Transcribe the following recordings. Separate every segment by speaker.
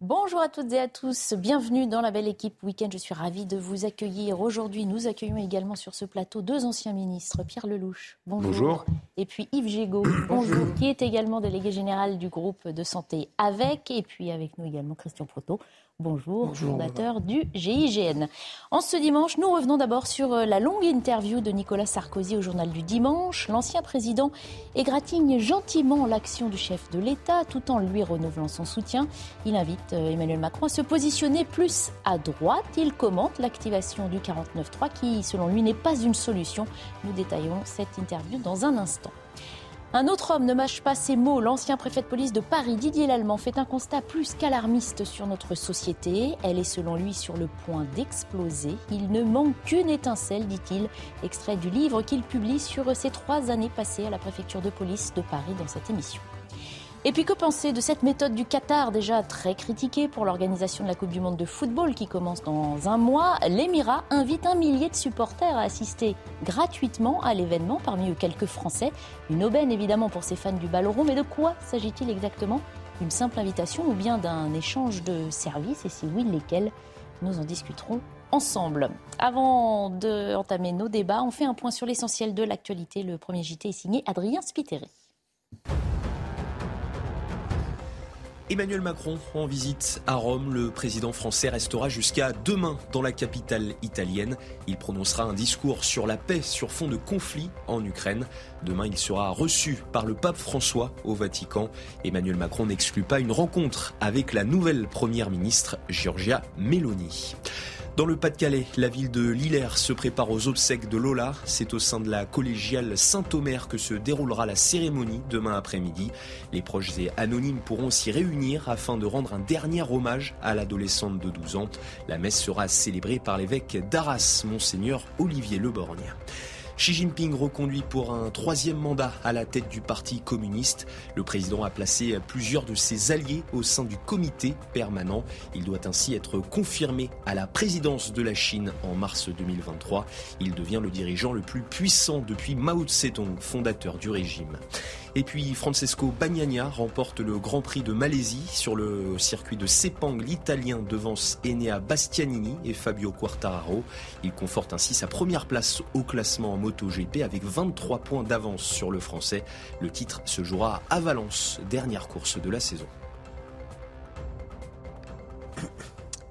Speaker 1: Bonjour à toutes et à tous, bienvenue dans la belle équipe Week-end. Je suis ravie de vous accueillir. Aujourd'hui, nous accueillons également sur ce plateau deux anciens ministres, Pierre Lelouch, bonjour.
Speaker 2: bonjour.
Speaker 1: Et puis Yves Gégaud, bonjour, qui est également délégué général du groupe de santé avec. Et puis avec nous également Christian Proto, Bonjour, fondateur du GIGN. En ce dimanche, nous revenons d'abord sur euh, la longue interview de Nicolas Sarkozy au journal du dimanche. L'ancien président égratigne gentiment l'action du chef de l'État tout en lui renouvelant son soutien. Il invite euh, Emmanuel Macron à se positionner plus à droite. Il commente l'activation du 49.3 qui, selon lui, n'est pas une solution. Nous détaillons cette interview dans un instant. Un autre homme ne mâche pas ses mots. L'ancien préfet de police de Paris, Didier Lallemand, fait un constat plus qu'alarmiste sur notre société. Elle est selon lui sur le point d'exploser. Il ne manque qu'une étincelle, dit-il, extrait du livre qu'il publie sur ses trois années passées à la préfecture de police de Paris dans cette émission. Et puis que penser de cette méthode du Qatar déjà très critiquée pour l'organisation de la Coupe du Monde de football qui commence dans un mois L'Émirat invite un millier de supporters à assister gratuitement à l'événement, parmi eux quelques Français. Une aubaine évidemment pour ces fans du ballon rond, mais de quoi s'agit-il exactement? Une simple invitation ou bien d'un échange de services? Et si oui, lesquels? Nous en discuterons ensemble. Avant d'entamer nos débats, on fait un point sur l'essentiel de l'actualité. Le premier JT est signé Adrien Spiteri.
Speaker 3: Emmanuel Macron en visite à Rome. Le président français restera jusqu'à demain dans la capitale italienne. Il prononcera un discours sur la paix sur fond de conflit en Ukraine. Demain, il sera reçu par le pape François au Vatican. Emmanuel Macron n'exclut pas une rencontre avec la nouvelle première ministre Giorgia Meloni. Dans le Pas-de-Calais, la ville de Lillers se prépare aux obsèques de Lola. C'est au sein de la collégiale Saint-Omer que se déroulera la cérémonie demain après-midi. Les proches et anonymes pourront s'y réunir afin de rendre un dernier hommage à l'adolescente de 12 ans. La messe sera célébrée par l'évêque d'Arras, monseigneur Olivier Leborgne. Xi Jinping reconduit pour un troisième mandat à la tête du Parti communiste. Le président a placé plusieurs de ses alliés au sein du comité permanent. Il doit ainsi être confirmé à la présidence de la Chine en mars 2023. Il devient le dirigeant le plus puissant depuis Mao Tse-tung, fondateur du régime. Et puis Francesco Bagnaia remporte le Grand Prix de Malaisie sur le circuit de Sepang. L'Italien devance Enea Bastianini et Fabio Quartararo. Il conforte ainsi sa première place au classement en MotoGP avec 23 points d'avance sur le Français. Le titre se jouera à Valence, dernière course de la saison.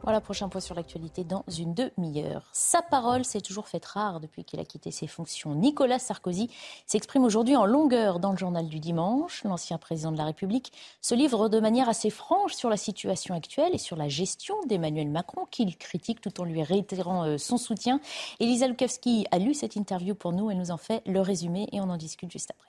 Speaker 1: Voilà, prochain point sur l'actualité dans une demi-heure. Sa parole s'est toujours faite rare depuis qu'il a quitté ses fonctions. Nicolas Sarkozy s'exprime aujourd'hui en longueur dans le journal du dimanche. L'ancien président de la République se livre de manière assez franche sur la situation actuelle et sur la gestion d'Emmanuel Macron, qu'il critique tout en lui réitérant euh, son soutien. Elisa Lukowski a lu cette interview pour nous et nous en fait le résumé et on en discute juste après.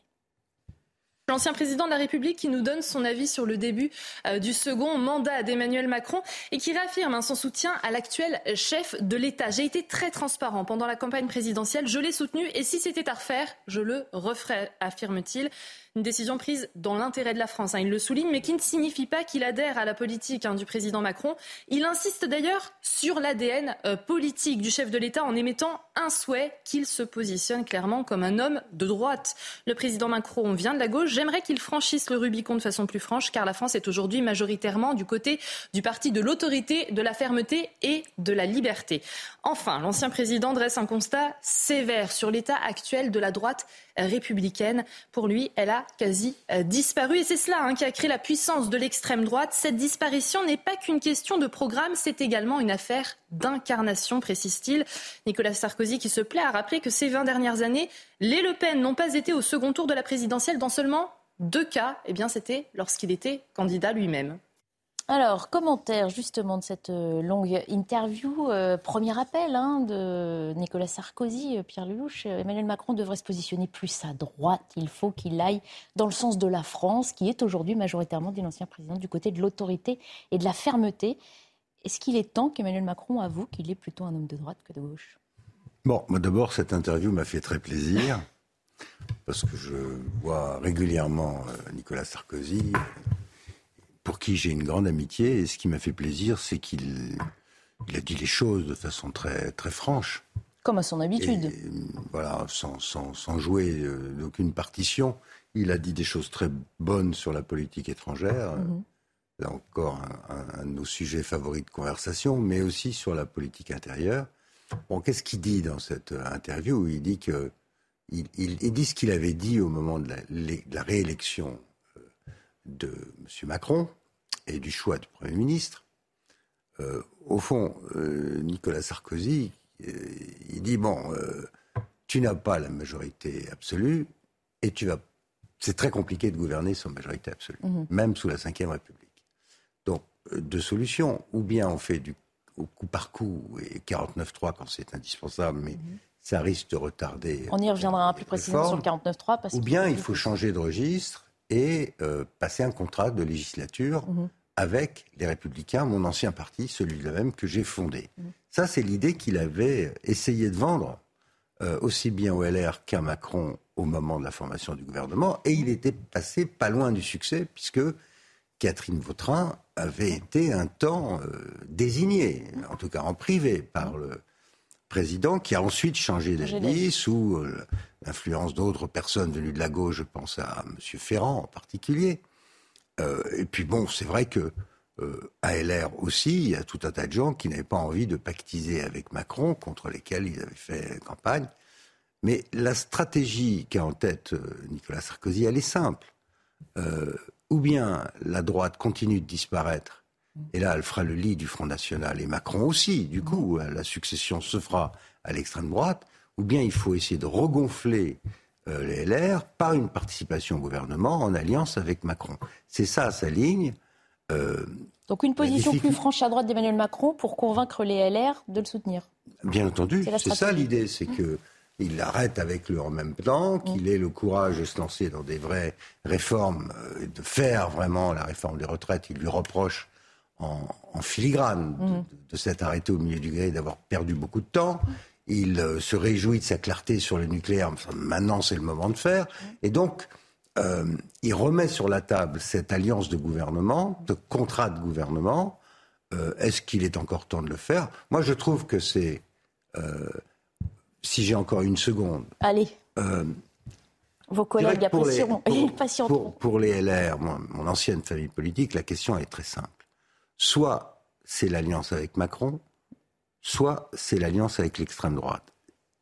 Speaker 4: L'ancien président de la République qui nous donne son avis sur le début euh, du second mandat d'Emmanuel Macron et qui réaffirme hein, son soutien à l'actuel chef de l'État. J'ai été très transparent pendant la campagne présidentielle, je l'ai soutenu et si c'était à refaire, je le referais, affirme-t-il. Une décision prise dans l'intérêt de la France, hein, il le souligne, mais qui ne signifie pas qu'il adhère à la politique hein, du président Macron. Il insiste d'ailleurs sur l'ADN euh, politique du chef de l'État en émettant un souhait qu'il se positionne clairement comme un homme de droite. Le président Macron vient de la gauche. J'aimerais qu'il franchisse le Rubicon de façon plus franche, car la France est aujourd'hui majoritairement du côté du parti de l'autorité, de la fermeté et de la liberté. Enfin, l'ancien président dresse un constat sévère sur l'état actuel de la droite républicaine. Pour lui, elle a quasi euh, disparu. Et c'est cela hein, qui a créé la puissance de l'extrême droite. Cette disparition n'est pas qu'une question de programme, c'est également une affaire d'incarnation, précise-t-il. Nicolas Sarkozy qui se plaît à rappeler que ces 20 dernières années, les Le Pen n'ont pas été au second tour de la présidentielle dans seulement deux cas. Eh bien, c'était lorsqu'il était candidat lui-même.
Speaker 1: Alors, commentaire justement de cette euh, longue interview. Euh, premier appel hein, de Nicolas Sarkozy, euh, Pierre Lelouch. Emmanuel Macron devrait se positionner plus à droite. Il faut qu'il aille dans le sens de la France, qui est aujourd'hui majoritairement, dit l'ancien président, du côté de l'autorité et de la fermeté. Est-ce qu'il est temps qu'Emmanuel Macron avoue qu'il est plutôt un homme de droite que de gauche?
Speaker 2: Bon, d'abord, cette interview m'a fait très plaisir, parce que je vois régulièrement Nicolas Sarkozy pour qui j'ai une grande amitié. Et ce qui m'a fait plaisir, c'est qu'il il a dit les choses de façon très, très franche.
Speaker 1: Comme à son habitude.
Speaker 2: voilà, sans, sans, sans jouer euh, d'aucune partition. Il a dit des choses très bonnes sur la politique étrangère. Mhm. Là encore, un, de nos sujets favoris de conversation, mais aussi sur la politique intérieure. Bon, qu'est-ce qu'il dit dans cette interview? Il dit que il, il, dit ce qu'il avait dit au moment de la, de la réélection euh, de M. Macron, et du choix du Premier ministre, euh, au fond, euh, Nicolas Sarkozy, euh, il dit bon, tu n'as pas la majorité absolue et tu vas. C'est très compliqué de gouverner sans majorité absolue, mhm. même sous la Ve République. Donc, deux solutions. Ou bien on fait du au coup par coup et 49-3 quand c'est indispensable, mais mhm. ça risque de retarder.
Speaker 1: On y reviendra plus précisément sur le 49-3.
Speaker 2: Ou bien il faut changer de registre et passer un contrat de législature mhm avec les Républicains, mon ancien parti, celui-là même que j'ai fondé. Mmh. Ça, c'est l'idée qu'il avait essayé de vendre, euh, aussi bien au LR qu'à Macron au moment de la formation du gouvernement, et il était passé pas loin du succès, puisque Catherine Vautrin avait été un temps euh, désignée, en tout cas en privé, par le président, qui a ensuite changé d'avis sous euh, l'influence d'autres personnes venues de la gauche, je pense à M. Ferrand en particulier. Euh, et puis bon, c'est vrai que euh, à LR aussi, il y a tout un tas de gens qui n'avaient pas envie de pactiser avec Macron, contre lesquels ils avaient fait campagne. Mais la stratégie qu'a en tête Nicolas Sarkozy, elle est simple. ou bien la droite continue de disparaître, et là elle fera le lit du Front National, et Macron aussi, du coup, la succession se fera à l'extrême droite, ou bien il faut essayer de regonfler euh, les LR par une participation au gouvernement en alliance avec Macron. C'est ça sa ligne.
Speaker 1: Euh, Donc une position plus franche à droite d'Emmanuel Macron pour convaincre les LR de le soutenir.
Speaker 2: Bien entendu, c'est ça l'idée, c'est qu'il que il arrête avec le en même temps, qu'il ait le courage de se lancer dans des vraies réformes, euh, de faire vraiment la réforme des retraites. Il lui reproche en, filigrane de, de s'être arrêté au milieu du gré, d'avoir perdu beaucoup de temps. Il euh, se réjouit de sa clarté sur le nucléaire. maintenant, c'est le moment de faire. Et donc, euh, il remet sur la table cette alliance de gouvernement, de contrat de gouvernement. Euh, est-ce qu'il est encore temps de le faire? Moi, je trouve que c'est. si j'ai encore une seconde.
Speaker 1: Allez. Vos collègues apprécieront.
Speaker 2: Pour, pour, les LR, mon ancienne famille politique, la question est très simple. Soit c'est l'alliance avec Macron, soit c'est l'alliance avec l'extrême droite.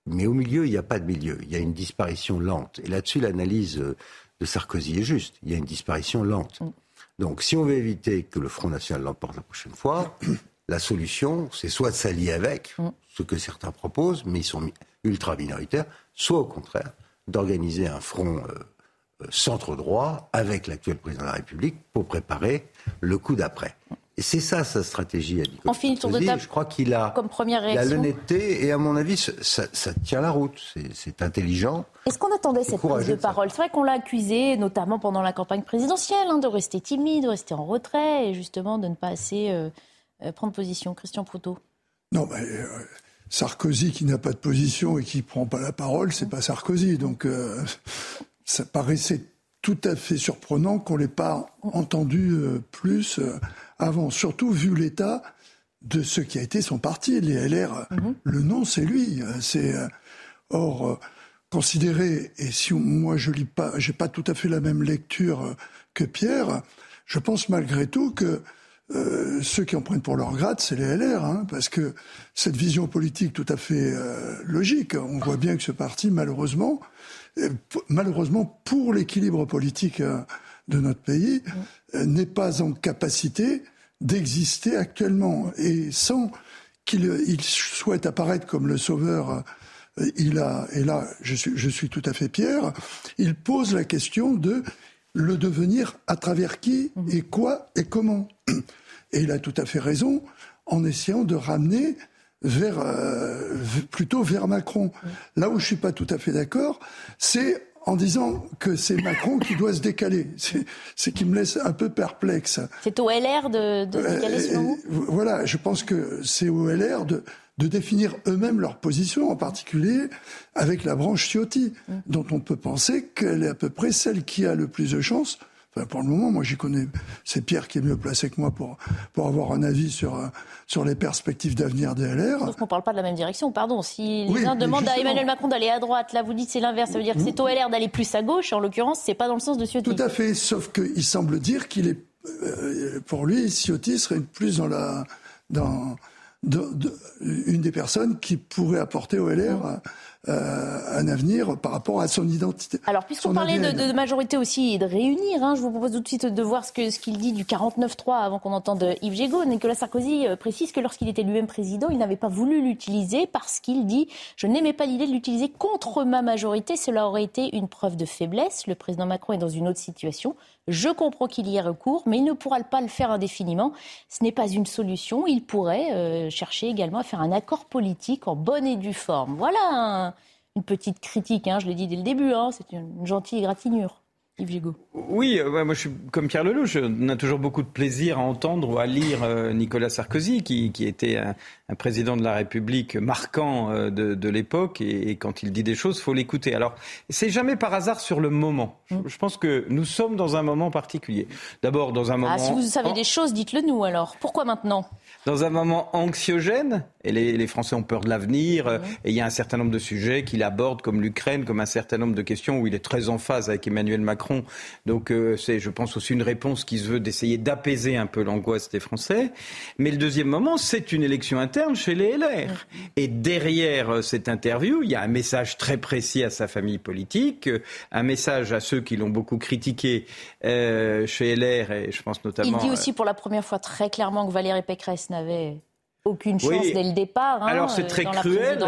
Speaker 2: Mais au milieu, il n'y a pas de milieu. Il y a une disparition lente. Et là-dessus, l'analyse euh, de Sarkozy est juste. Il y a une disparition lente. Mm. Donc, si on veut éviter que le Front National l'emporte la prochaine fois, la solution, c'est soit de s'allier avec, mm. ce que certains proposent, mais ils sont ultra minoritaires, soit au contraire, d'organiser un front euh, euh, centre-droit avec l'actuel président de la République pour préparer le coup d'après. Et c'est ça sa stratégie à
Speaker 1: On finit tour de table.
Speaker 2: Je crois qu'il a,
Speaker 1: comme première réaction.
Speaker 2: l'honnêteté et à mon avis, ça, tient la route. C'est intelligent.
Speaker 1: Est-ce qu'on attendait cette prise de parole? C'est vrai qu'on l'a accusé, notamment pendant la campagne présidentielle, hein, de rester timide, de rester en retrait et justement de ne pas assez euh, euh, prendre position. Christian Proutot.
Speaker 5: Non, mais euh, Sarkozy qui n'a pas de position et qui prend pas la parole, c'est pas Sarkozy. Donc ça paraissait tout à fait surprenant qu'on l'ait pas entendu plus avant, surtout vu l'état de ce qui a été son parti, les LR. Mhm. Le nom, c'est lui. C'est euh, or euh, considéré. Et si moi je lis pas, j'ai pas tout à fait la même lecture euh, que Pierre. Je pense malgré tout que ceux qui en prennent pour leur grade, c'est les LR, hein, parce que cette vision politique tout à fait logique, on voit bien que ce parti, malheureusement, malheureusement pour l'équilibre politique de notre pays euh, n'est pas en capacité d'exister actuellement. Et sans qu'il souhaite apparaître comme le sauveur, euh, il a, et là je suis, je suis tout à fait Pierre, il pose la question de le devenir à travers qui mhm. et quoi et comment. Et il a tout à fait raison en essayant de ramener vers, euh, plutôt vers Macron. Là où je suis pas tout à fait d'accord, c'est en disant que c'est Macron qui doit se décaler. C'est qui me laisse un peu perplexe.
Speaker 1: C'est au LR de, de se décaler, vous
Speaker 5: Voilà, je pense que c'est au LR de, de définir eux-mêmes leur position, en particulier avec la branche Ciotti, mm. dont on peut penser qu'elle est à peu près celle qui a le plus de chances pour le moment, moi j'y connais, c'est Pierre qui est mieux placé que moi pour, pour avoir un avis sur, euh, sur les perspectives d'avenir des LR.
Speaker 1: Sauf qu'on ne parle pas de la même direction, pardon. Si les uns demandent à Emmanuel Macron d'aller à droite, là vous dites c'est l'inverse, ça veut dire que c'est au LR d'aller plus à gauche, en l'occurrence c'est pas dans le sens de Ciotti.
Speaker 5: Tout à fait, sauf qu'il semble dire qu'il est, euh, pour lui, Ciotti serait plus dans la, dans, une des personnes qui pourrait apporter au LR euh, un avenir par rapport à son identité.
Speaker 1: Alors, puisqu'on parlait de, majorité aussi et de réunir, hein, je vous propose tout de suite de voir ce qu'il ce qu'il dit du 49-3 avant qu'on entende Yves Gégaud. Nicolas Sarkozy euh, précise que lorsqu'il était lui-même président, il n'avait pas voulu l'utiliser parce qu'il dit « Je n'aimais pas l'idée de l'utiliser contre ma majorité, cela aurait été une preuve de faiblesse. Le président Macron est dans une autre situation. Je comprends qu'il y ait recours, mais il ne pourra pas le faire indéfiniment. Ce n'est pas une solution. Il pourrait euh, chercher également à faire un accord politique en bonne et due forme. Voilà une petite critique, hein, je l'ai dit dès le début, hein, c'est une, gentille égratignure. Yves
Speaker 6: Oui, euh, moi je suis comme Pierre Lelouch, on a toujours beaucoup de plaisir à entendre ou à lire euh, Nicolas Sarkozy, qui, qui était un, un, président de la République marquant euh, de, de l'époque, et, quand il dit des choses, faut l'écouter. Alors, c'est jamais par hasard sur le moment. Je, mm. pense que nous sommes dans un moment particulier. D'abord, dans un ah, moment. Ah,
Speaker 1: si vous savez des choses, dites-le nous alors. Pourquoi maintenant?
Speaker 6: Dans un moment anxiogène, et les, les Français ont peur de l'avenir, mm. et il y a un certain nombre de sujets qu'il aborde, comme l'Ukraine, comme un certain nombre de questions où il est très en phase avec Emmanuel Macron donc euh, c'est, je pense, aussi une réponse qui se veut d'essayer d'apaiser un peu l'angoisse des Français. Mais le deuxième moment, c'est une élection interne chez les LR. Et derrière euh, cette interview, il y a un message très précis à sa famille politique, euh, un message à ceux qui l'ont beaucoup critiqué chez LR, et je pense notamment...
Speaker 1: Il dit aussi pour la première fois très clairement que Valérie Pécresse n'avait aucune chance dès le départ. Hein,
Speaker 6: Alors c'est très cruel,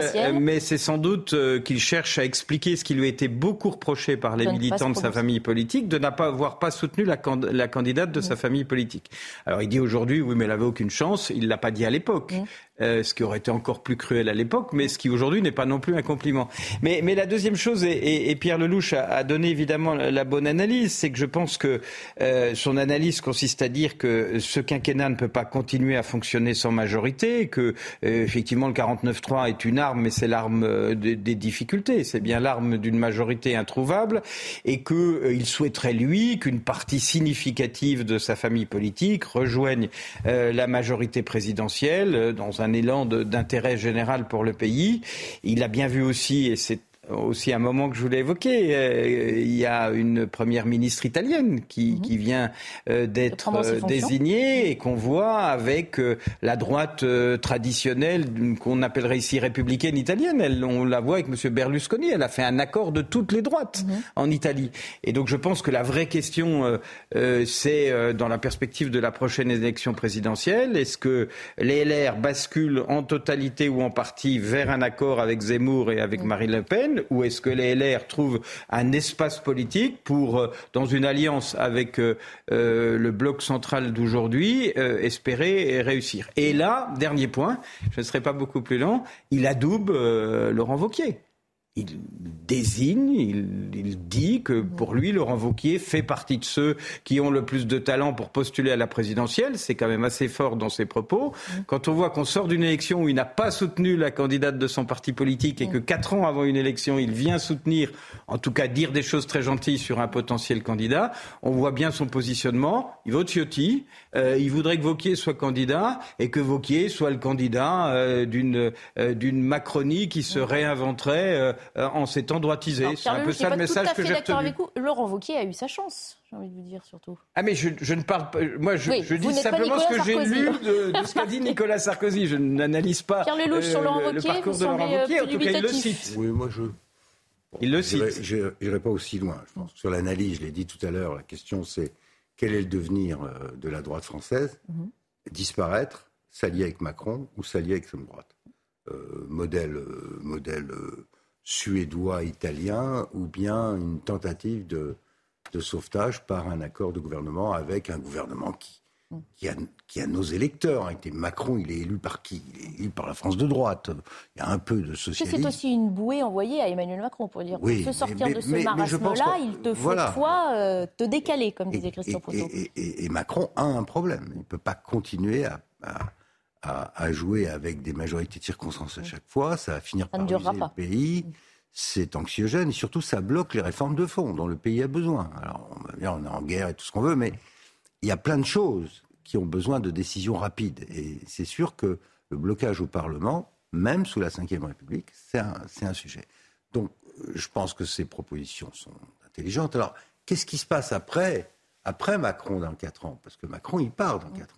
Speaker 6: mais c'est sans doute euh, qu'il cherche à expliquer ce qui lui a été beaucoup reproché par les militants de sa famille politique, de n'avoir pas soutenu la, la, candidate de sa famille politique. Alors il dit aujourd'hui, oui, mais elle avait aucune chance. Il l'a pas dit à l'époque. Euh, ce qui aurait été encore plus cruel à l'époque, mais ce qui aujourd'hui n'est pas non plus un compliment. Mais, mais la deuxième chose, et, et Pierre Lelouch a, a, donné évidemment la bonne analyse, c'est que je pense que euh, son analyse consiste à dire que ce quinquennat ne peut pas continuer à fonctionner sans majorité, que euh, effectivement le 49-3 est une arme, mais c'est l'arme euh, des, difficultés, c'est bien l'arme d'une majorité introuvable, et qu'il euh, souhaiterait lui qu'une partie significative de sa famille politique rejoigne la majorité présidentielle dans un un élan d'intérêt général pour le pays. Il a bien vu aussi, et c'est aussi un moment que je voulais évoquer. Euh, il y a une première ministre italienne qui, mhm. qui vient euh, d'être euh, désignée et qu'on voit avec la droite traditionnelle qu'on appellerait ici républicaine italienne. Elle, on la voit avec M. Berlusconi. Elle a fait un accord de toutes les droites mhm. en Italie. Et donc je pense que la vraie question, c'est dans la perspective de la prochaine élection présidentielle, est-ce que les LR basculent en totalité ou en partie vers un accord avec Zemmour et avec mhm. Marine Le Pen ou est-ce que les LR trouvent un espace politique pour, euh, dans une alliance avec euh, euh, le bloc central d'aujourd'hui, espérer réussir? Et là, dernier point, je ne serai pas beaucoup plus lent, il adoube Laurent Vauquier il désigne, il, dit que pour lui, Laurent Vauquier fait partie de ceux qui ont le plus de talent pour postuler à la présidentielle. C'est quand même assez fort dans ses propos. Quand on voit qu'on sort d'une élection où il n'a pas soutenu la candidate de son parti politique et que quatre ans avant une élection, il vient soutenir, en tout cas dire des choses très gentilles sur un potentiel candidat, on voit bien son positionnement. Il vote Ciotti. Euh, il voudrait que Vauquier soit candidat et que Vauquier soit le candidat euh, d'une euh, d'une Macronie qui se réinventerait en s'étant droitisé.
Speaker 1: C'est un peu ça le message que j'ai retenu. Avec vous. Laurent Vauquier a eu sa chance, j'ai envie de vous dire surtout.
Speaker 6: Ah mais je, je ne parle pas. Moi, je, je dis simplement ce que j'ai lu de, de ce qu'a dit Nicolas Sarkozy. Je n'analyse pas
Speaker 1: Pierre Lelouch sur Laurent Wauquiez,
Speaker 6: le parcours de Laurent Vauquier. En tout cas, il le cite.
Speaker 2: Oui, moi je.
Speaker 6: il le cite.
Speaker 2: Je n'irai pas aussi loin. Je pense. Sur l'analyse, je l'ai dit tout à l'heure. La question, c'est quel est le devenir euh, de la droite française? Mhm. Disparaître, s'allier avec Macron ou s'allier avec l'extrême droite? Euh, Modèle, euh, modèle suédois, italien, ou bien une tentative de, sauvetage par un accord de gouvernement avec un gouvernement qui, qui a, qui a nos électeurs. Hein. Macron, il est élu par qui? Il est élu par la France de droite. Il y a un peu de socialisme.
Speaker 1: C'est aussi une bouée envoyée à Emmanuel Macron pour dire oui, pour se sortir de ce marasme-là, il te faut toi euh, te décaler, comme disait Christian Proto.
Speaker 2: Et, Macron a un problème. Il ne peut pas continuer à, à, jouer avec des majorités de circonstances à chaque fois. Ça va finir par ruser le pays. C'est anxiogène et surtout ça bloque les réformes de fond dont le pays a besoin. Alors on va dire on est en guerre et tout ce qu'on veut, mais il y a plein de choses qui ont besoin de décisions rapides. Et c'est sûr que le blocage au Parlement, même sous la Ve République, c'est un, un, sujet. Donc, je pense que ces propositions sont intelligentes. Alors, qu'est-ce qui se passe après, après Macron dans 4 ans? Parce que Macron, il part dans 4 ans.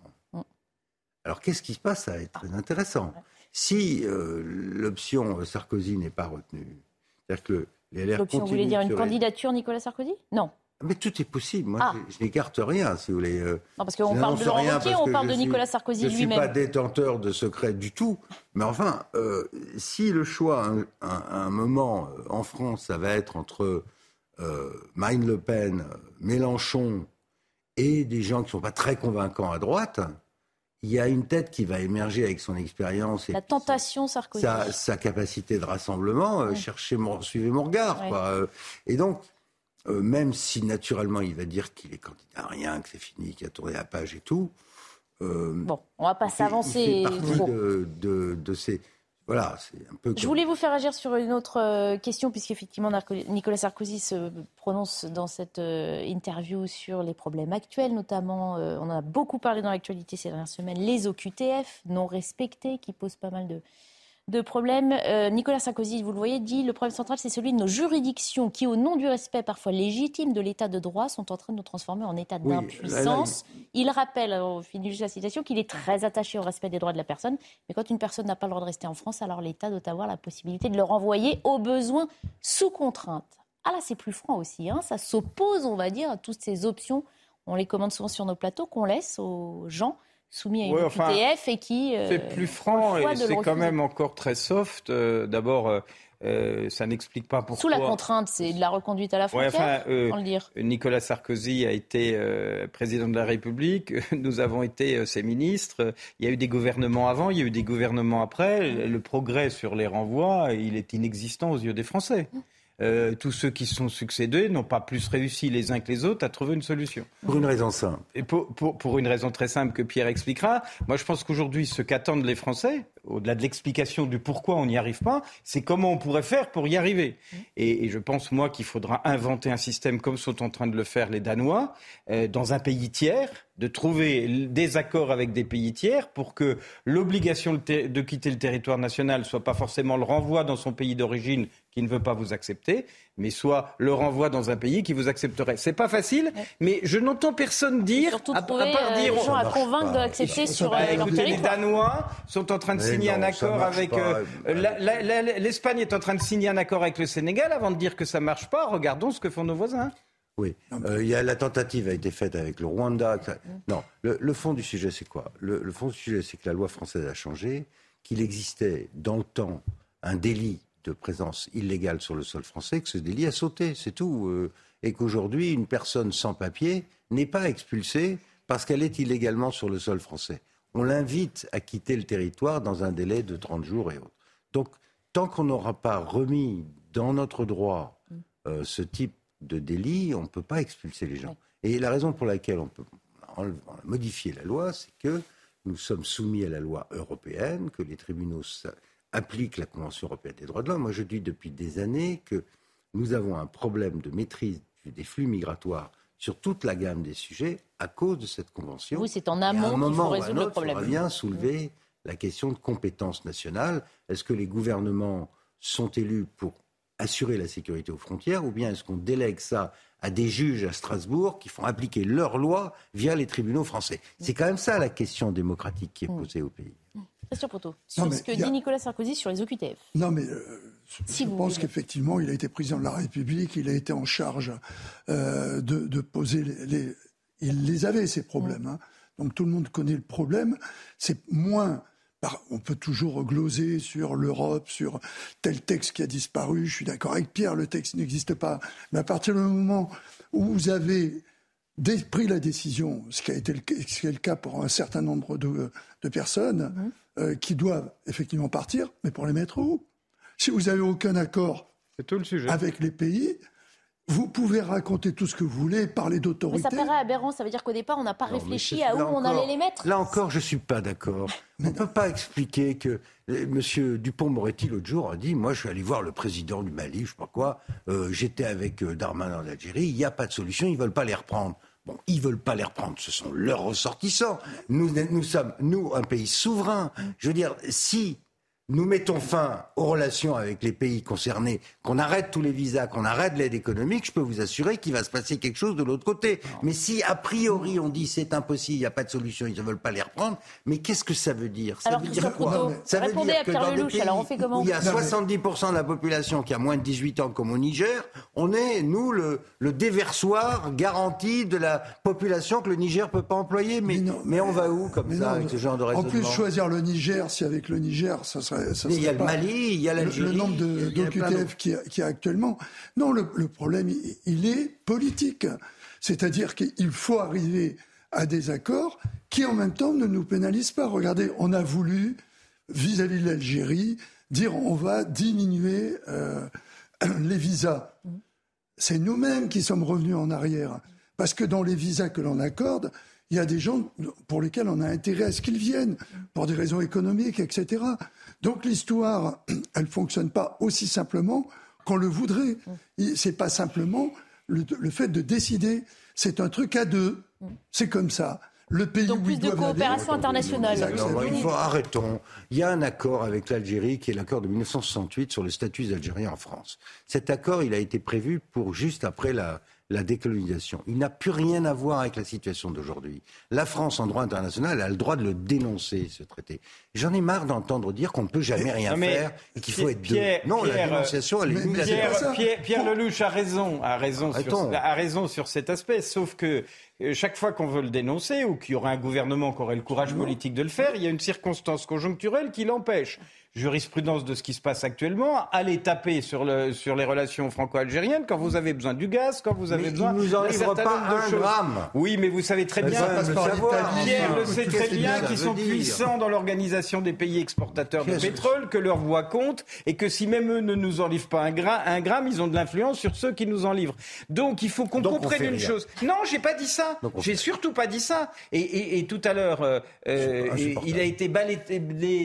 Speaker 2: Alors, qu'est-ce qui se passe Ça va être très intéressant. Si euh, l'option Sarkozy n'est pas retenue, c'est-à-dire que les LR
Speaker 1: L'option, vous voulez dire une candidature Nicolas Sarkozy? Non.
Speaker 2: Mais tout est possible. Moi, ah. je, n'écarte rien, si vous voulez. Euh.
Speaker 1: Non, parce qu'on parle de Laurent Wauquiez, on parle de Nicolas Sarkozy lui-même.
Speaker 2: Je ne suis pas détenteur de secrets du tout. Mais enfin, euh, si le choix, à un, moment, euh, en France, ça va être entre Marine Le Pen, Mélenchon et des gens qui ne sont pas très convaincants à droite, il y a une tête qui va émerger avec son expérience.
Speaker 1: La tentation Sarkozy.
Speaker 2: Sa, capacité de rassemblement. chercher mon, suivez mon regard. Et donc, euh, même si naturellement il va dire qu'il est candidat à rien, que c'est fini, qu'il a tourné la page et tout.
Speaker 1: Euh, bon, on va pas s'avancer
Speaker 2: trop. De, de, de, ces. Voilà, c'est un peu.
Speaker 1: Je voulais vous faire agir sur une autre euh, question, puisqu'effectivement Nicolas Sarkozy se prononce dans cette interview sur les problèmes actuels, notamment, on en a beaucoup parlé dans l'actualité ces dernières semaines, les OQTF non respectés, qui posent pas mal de, de problèmes. Euh, Nicolas Sarkozy, vous le voyez, dit le problème central, c'est celui de nos juridictions qui, au nom du respect parfois légitime de l'état de droit, sont en train de nous transformer en état d'impuissance. il... rappelle, au fil de la citation, qu'il est très attaché au respect des droits de la personne. Mais quand une personne n'a pas le droit de rester en France, alors l'État doit avoir la possibilité de le renvoyer au besoin sous contrainte. Ah là, c'est plus franc aussi. Hein. Ça s'oppose, on va dire, à toutes ces options. On les commande souvent sur nos plateaux, qu'on laisse aux gens soumis à une QTF et qui.
Speaker 6: Euh, c'est plus franc et c'est quand même encore très soft. Euh, d'abord. Euh, ça n'explique pas pourquoi.
Speaker 1: Sous la contrainte, c'est de la reconduite à la frontière, le dire.
Speaker 6: Nicolas Sarkozy a été président de la République, nous avons été ses ministres, il y a eu des gouvernements avant, il y a eu des gouvernements après, le progrès sur les renvois, il est inexistant aux yeux des Français. Euh, tous ceux qui sont succédés n'ont pas plus réussi les uns que les autres à trouver une solution.
Speaker 2: Pour une raison simple.
Speaker 6: Et pour, pour, une raison très simple que Pierre expliquera. Moi, je pense qu'aujourd'hui, ce qu'attendent les Français, au-delà de l'explication du pourquoi on n'y arrive pas, c'est comment on pourrait faire pour y arriver. Et, je pense, moi, qu'il faudra inventer un système comme sont en train de le faire les Danois, euh, dans un pays tiers, de trouver des accords avec des pays tiers pour que l'obligation de quitter le territoire national soit pas forcément le renvoi dans son pays d'origine qui ne veut pas vous accepter, mais soit le renvoi dans un pays qui vous accepterait. C'est pas facile, mais je n'entends personne dire,
Speaker 1: à, part euh, dire, gens à convaincre d'accepter sur euh, leur.
Speaker 6: Les Danois sont en train de signer un accord avec euh, l'Espagne est en train de signer un accord avec le Sénégal avant de dire que ça marche pas. Regardons ce que font nos voisins.
Speaker 2: Oui, il y a, la tentative a été faite avec le Rwanda. Non, le, fond du sujet, c'est quoi? Le, le fond du sujet, c'est que la loi française a changé, qu'il existait dans le temps un délit de présence illégale sur le sol français que ce délit a sauté, c'est tout. Euh, et qu'aujourd'hui, une personne sans papier n'est pas expulsée parce qu'elle est illégalement sur le sol français. On l'invite à quitter le territoire dans un délai de 30 jours et autres. Donc, tant qu'on n'aura pas remis dans notre droit euh, ce type de délit, on ne peut pas expulser les gens. Et la raison pour laquelle on peut modifier la loi, c'est que nous sommes soumis à la loi européenne, que les tribunaux applique la Convention européenne des droits de l'homme. Moi, je dis depuis des années que nous avons un problème de maîtrise des flux migratoires sur toute la gamme des sujets à cause de cette convention.
Speaker 1: Oui, c'est en amont qu'il faut résoudre le problème.
Speaker 2: On vient soulever la question de compétence nationale. Est-ce que les gouvernements sont élus pour assurer la sécurité aux frontières ou bien est-ce qu'on délègue ça à des juges à Strasbourg qui font appliquer leurs lois via les tribunaux français? C'est quand même ça la question démocratique qui est posée au pays.
Speaker 1: Proto, sur ce que dit Nicolas Sarkozy sur les OQTF.
Speaker 5: Non, mais euh, je pense qu'effectivement, il a été président de la République, il a été en charge euh, de, poser les, Il les avait, ces problèmes. Hein. Donc tout le monde connaît le problème. C'est moins on peut toujours gloser sur l'Europe, sur tel texte qui a disparu. Je suis d'accord avec Pierre, le texte n'existe pas. Mais à partir du moment où vous avez pris la décision, ce qui a été le, ce le cas pour un certain nombre de, personnes, mhm. euh, qui doivent effectivement partir, mais pour les mettre où? Si vous n'avez aucun accord avec les pays, vous pouvez raconter tout ce que vous voulez, parler d'autorité.
Speaker 1: Mais ça paraît aberrant, ça veut dire qu'au départ, on n'a pas réfléchi à où on allait les mettre.
Speaker 2: Là encore, je ne suis pas d'accord. on ne peut pas expliquer que euh, M. Dupont-Moretti, l'autre jour, a dit Moi, je suis allé voir le président du Mali, je ne sais pas quoi, euh, j'étais avec euh, Darmanin en Algérie, il n'y a pas de solution, ils ne veulent pas les reprendre. Bon, ils veulent pas les reprendre, ce sont leurs ressortissants. Nous, nous sommes, nous, un pays souverain. Je veux dire, si nous mettons fin aux relations avec les pays concernés, qu'on arrête tous les visas, qu'on arrête l'aide économique, je peux vous assurer qu'il va se passer quelque chose de l'autre côté. Mais si a priori on dit c'est impossible, il n'y a pas de solution, ils ne veulent pas les reprendre, mais qu'est-ce que ça veut dire?
Speaker 1: Ça veut dire quoi? Ça veut dire que dans des pays
Speaker 2: où il y a 70% de la population qui a moins de 18 ans comme au Niger, on est, nous, le, déversoir garanti de la population que le Niger ne peut pas employer. Mais, mais, on va où comme ça avec ce genre de raisonnement
Speaker 5: En plus, choisir le Niger, si avec le Niger, ça serait
Speaker 2: il y a le Mali, il y a l'Algérie.
Speaker 5: Le, nombre d'OQTF qu'il y, a actuellement. Non, le, problème, il, est politique. C'est-à-dire qu'il faut arriver à des accords qui, en même temps, ne nous pénalisent pas. Regardez, on a voulu, vis-à-vis de l'Algérie, dire on va diminuer euh, les visas. C'est nous-mêmes qui sommes revenus en arrière. Parce que dans les visas que l'on accorde, il y a des gens pour lesquels on a intérêt à ce qu'ils viennent, pour des raisons économiques, etc. Donc l'histoire, elle ne fonctionne pas aussi simplement qu'on le voudrait. C'est pas simplement le, fait de décider. C'est un truc à deux. C'est comme ça. Le pays
Speaker 1: Donc plus de coopération internationale.
Speaker 2: il faut arrêtons. Il y a un accord avec l'Algérie qui est l'accord de 1968 sur le statut des Algériens en France. Cet accord, il a été prévu pour juste après la, la décolonisation. Il n'a plus rien à voir avec la situation d'aujourd'hui. La France, en droit international, a le droit de le dénoncer, ce traité. J'en ai marre d'entendre dire qu'on ne peut jamais rien faire et qu'il faut être
Speaker 6: Pierre,
Speaker 2: deux. Non,
Speaker 6: la
Speaker 2: dénonciation, elle est
Speaker 6: Pierre, Pierre, Pierre, Lelouch a raison, a raison, sur, a raison sur cet aspect, sauf que euh, chaque fois qu'on veut le dénoncer ou qu'il y aurait un gouvernement qui aurait le courage politique de le faire, il y a une circonstance conjoncturelle qui l'empêche jurisprudence de ce qui se passe actuellement, allez taper sur, le, sur les relations franco-algériennes quand vous avez besoin du gaz, quand vous avez
Speaker 2: mais
Speaker 6: besoin
Speaker 2: il nous pas un gramme.
Speaker 6: Oui, mais vous savez très bien, Pierre le sait très bien, qu'ils sont puissants dans l'organisation des pays exportateurs de pétrole, que leur voix compte et que si même eux ne nous en livrent pas un, un gramme, ils ont de l'influence sur ceux qui nous en livrent. Donc il faut qu'on comprenne une chose. Non, j'ai pas dit ça. J'ai surtout pas dit ça. Et, et, tout à l'heure, euh, il a été balayé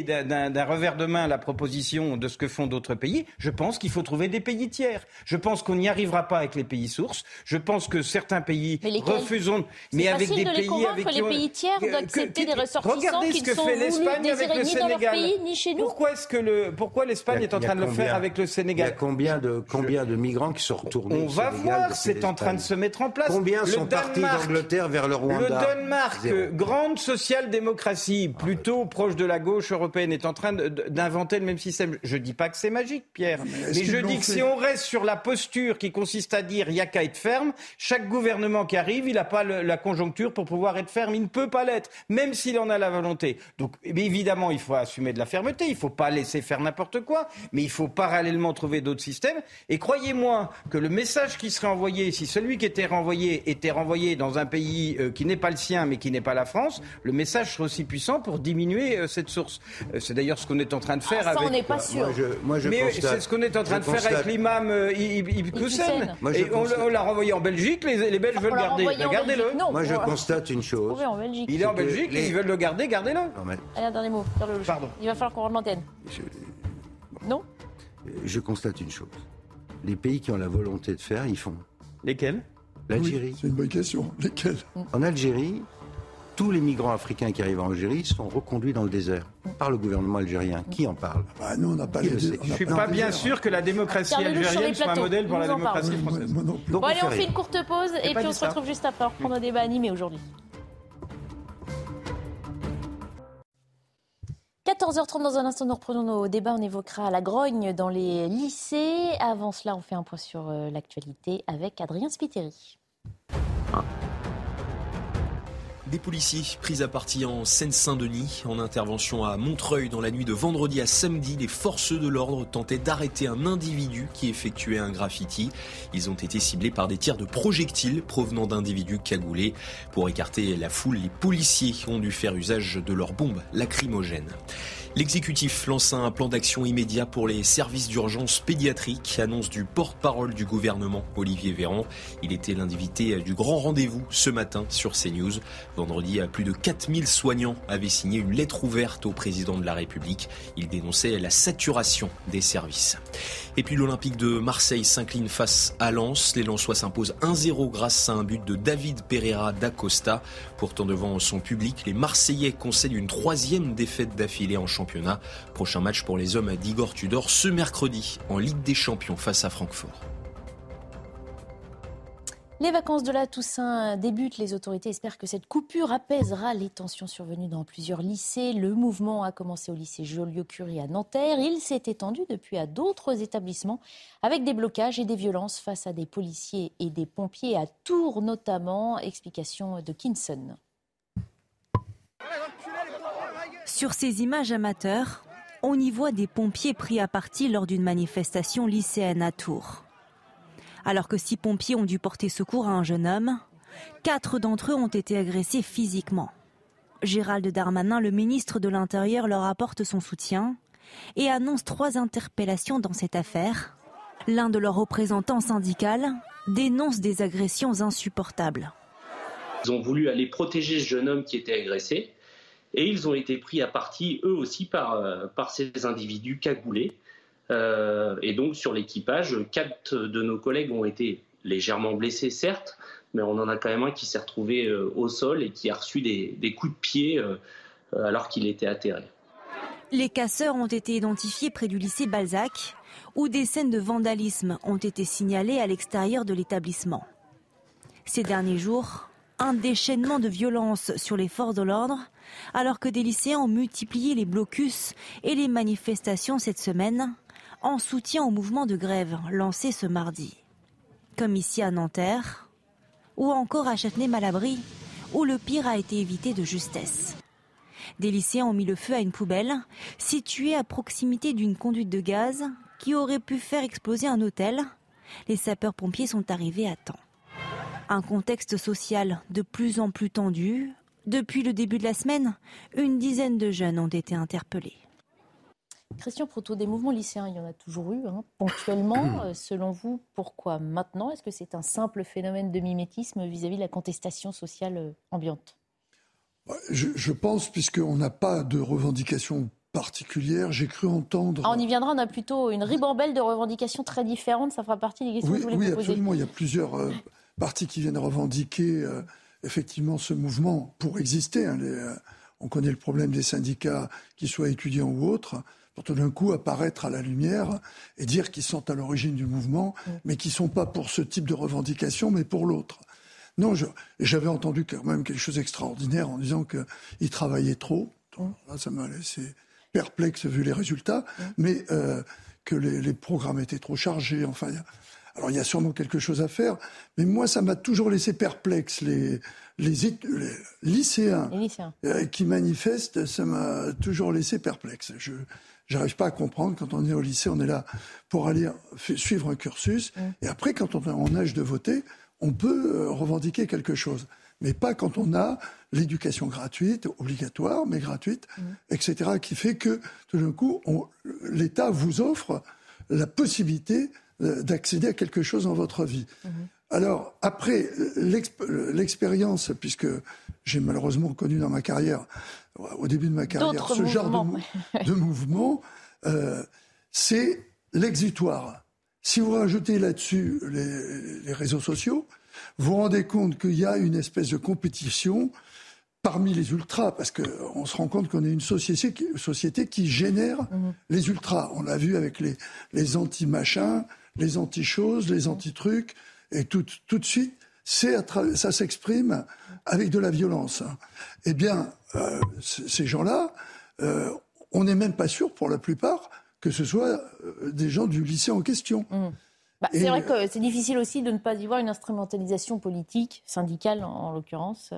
Speaker 6: d'un revers de main la proposition de ce que font d'autres pays, je pense qu'il faut trouver des pays tiers. Je pense qu'on n'y arrivera pas avec les pays sources. Je pense que certains pays refusons,
Speaker 1: mais avec des pays avec les pays tiers d'accepter des ressortissants qui ne sont voulus avec le ni dans leur pays ni chez nous.
Speaker 6: Pourquoi est-ce que le pourquoi l'Espagne est en train de le faire avec le Sénégal
Speaker 2: Il y a combien de combien de migrants qui sont retournés
Speaker 6: On va voir, c'est en train de se mettre en place.
Speaker 2: Combien sont partis vers le Rwanda
Speaker 6: Le Danemark, grande social-démocratie, plutôt proche de la gauche européenne, est en train d'un inventer le même système. Je ne dis pas que c'est magique, Pierre. mais, je dis que si on reste sur la posture qui consiste à dire il n'y a qu'à être ferme, chaque gouvernement qui arrive, il n'a pas la conjoncture pour pouvoir être ferme. Il ne peut pas l'être, même s'il en a la volonté. Donc évidemment, il faut assumer de la fermeté. Il ne faut pas laisser faire n'importe quoi. Mais il faut parallèlement trouver d'autres systèmes. Et croyez-moi que le message qui serait envoyé, si celui qui était renvoyé était renvoyé dans un pays euh, qui n'est pas le sien, mais qui n'est pas la France, le message serait aussi puissant pour diminuer euh, cette source. Euh, c'est d'ailleurs ce qu'on est en train de faire
Speaker 1: ah,
Speaker 6: ça,
Speaker 1: on n'est pas sûr.
Speaker 2: Moi, je,
Speaker 6: mais c'est ce qu'on est en train de faire avec l'imam Ibn Et on, l'a renvoyé en Belgique, les, les Belges veulent le garder. Gardez-le.
Speaker 2: Moi, je constate une chose.
Speaker 6: Il est en Belgique, ils veulent le garder, gardez-le.
Speaker 1: Allez, un dernier mot. Pardon. Il va falloir qu'on rende l'antenne. Non?
Speaker 2: Je constate une chose. Les pays qui ont la volonté de faire, ils font.
Speaker 6: Lesquels?
Speaker 2: L'Algérie.
Speaker 5: c'est une bonne question. Lesquels
Speaker 2: En Algérie, tous les migrants africains qui arrivent en Algérie sont reconduits dans le désert par le gouvernement algérien. Qui en parle?
Speaker 5: Bah, Nous, on n'a pas les
Speaker 6: Je ne suis pas, bien sûr que la démocratie algérienne soit un modèle pour la démocratie française.
Speaker 1: bon, allez, on fait une courte pause et puis on se retrouve juste après pour nos débats animés aujourd'hui. 14h30 dans un instant, nous reprenons nos débats. On évoquera la grogne dans les lycées. Avant cela, on fait un point sur euh, l'actualité avec Adrien Spiteri.
Speaker 3: Des policiers pris à partie en Seine-Saint-Denis. En intervention à Montreuil dans la nuit de vendredi à samedi, les forces de l'ordre tentaient d'arrêter un individu qui effectuait un graffiti. Ils ont été ciblés par des tirs de projectiles provenant d'individus cagoulés. Pour écarter la foule, les policiers ont dû faire usage de leurs bombes lacrymogènes. L'exécutif lance un plan d'action immédiat pour les services d'urgence pédiatrique, annonce du porte-parole du gouvernement, Olivier Véran. Il était l'invité du grand rendez-vous ce matin sur CNews. Vendredi, plus de 4000 soignants avaient signé une lettre ouverte au président de la République. Il dénonçait la saturation des services. Et puis l'Olympique de Marseille s'incline face à Lens. Les Lensois s'imposent 1-0 grâce à un but de David Pereira d'Acosta. Pourtant devant son public, les Marseillais concèdent une troisième défaite d'affilée en championnat Prochain match pour les hommes d'Igor Tudor ce mercredi en Ligue des Champions face à Francfort.
Speaker 1: Les vacances de la Toussaint débutent. Les autorités espèrent que cette coupure apaisera les tensions survenues dans plusieurs lycées. Le mouvement a commencé au lycée Joliot-Curie à Nanterre. Il s'est étendu depuis à d'autres établissements avec des blocages et des violences face à des policiers et des pompiers à Tours notamment. Explication de Kinson.
Speaker 7: Sur ces images amateurs, on y voit des pompiers pris à partie lors d'une manifestation lycéenne à Tours. Alors que six pompiers ont dû porter secours à un jeune homme, quatre d'entre eux ont été agressés physiquement. Gérald Darmanin, le ministre de l'Intérieur, leur apporte son soutien et annonce trois interpellations dans cette affaire. L'un de leurs représentants syndicaux dénonce des agressions insupportables.
Speaker 8: Ils ont voulu aller protéger ce jeune homme qui était agressé. Et ils ont été pris à partie, eux aussi, par, euh, par ces individus cagoulés. Euh, et donc, sur l'équipage, quatre de nos collègues ont été légèrement blessés, certes, mais on en a quand même un qui s'est retrouvé euh, au sol et qui a reçu des, des coups de pied alors qu'il était atterré.
Speaker 7: Les casseurs ont été identifiés près du lycée Balzac, où des scènes de vandalisme ont été signalées à l'extérieur de l'établissement. Ces derniers jours, un déchaînement de violence sur les forces de l'ordre, alors que des lycéens ont multiplié les blocus et les manifestations cette semaine en soutien au mouvement de grève lancé ce mardi. Comme ici à Nanterre, ou encore à Châtenay-Malabry, où le pire a été évité de justesse. Des lycéens ont mis le feu à une poubelle située à proximité d'une conduite de gaz qui aurait pu faire exploser un hôtel. Les sapeurs-pompiers sont arrivés à temps. Un contexte social de plus en plus tendu. Depuis le début de la semaine, une dizaine de jeunes ont été interpellés.
Speaker 1: Christian Proto, des mouvements lycéens, il y en a toujours eu, hein, ponctuellement. Euh, selon vous, pourquoi maintenant? Est-ce que c'est un simple phénomène de mimétisme vis-à-vis de la contestation sociale euh, ambiante?
Speaker 5: Je, je, pense, puisqu'on n'a pas de revendication particulière. J'ai cru entendre.
Speaker 1: Ah, on y viendra, on a plutôt une ribambelle de revendications très différentes. Ça fera partie des questions
Speaker 5: que
Speaker 1: je voulais
Speaker 5: oui. Oui, absolument. Il y a plusieurs euh, partis qui viennent revendiquer euh, effectivement ce mouvement pour exister. Hein, on connaît le problème des syndicats, qu'ils soient étudiants ou autres, pour tout d'un coup apparaître à la lumière et dire qu'ils sont à l'origine du mouvement, mm. mais qui ne sont pas pour ce type de revendication, mais pour l'autre. Non, j'avais entendu quand même quelque chose d'extraordinaire en disant qu'ils travaillaient trop. Mm. Là, ça m'a laissé perplexe vu les résultats, mm. mais euh, que les, les, programmes étaient trop chargés. Enfin, alors il y a sûrement quelque chose à faire, mais moi ça m'a toujours laissé perplexe les, les, lycéens, euh, qui manifestent, ça m'a toujours laissé perplexe. Je n'arrive pas à comprendre quand on est au lycée, on est là pour aller suivre un cursus, mm. et après quand on est en âge de voter, on peut euh, revendiquer quelque chose, mais pas quand on a l'éducation gratuite, obligatoire, mais gratuite, mm. etc., qui fait que tout d'un coup, l'État vous offre la possibilité euh, d'accéder à quelque chose dans votre vie. Mhm. Alors, après l'expérience, puisque j'ai malheureusement connu dans ma carrière, au début de ma carrière, ce genre de, mouvement, euh, c'est l'exutoire. Si vous rajoutez là-dessus les, les, réseaux sociaux, vous vous rendez compte qu'il y a une espèce de compétition parmi les ultras, parce qu'on se rend compte qu'on est une société qui, société qui génère mhm. les ultras. On l'a vu avec les, les anti-machins, les anti-choses, les anti-trucs, et tout, tout de suite, ça s'exprime avec de la violence. Eh bien, euh, ces gens-là, euh, on n'est même pas sûr, pour la plupart, que ce soit euh, des gens du lycée en question.
Speaker 1: Mmh. Bah, c'est vrai que c'est difficile aussi de ne pas y voir une instrumentalisation politique, syndicale en, l'occurrence.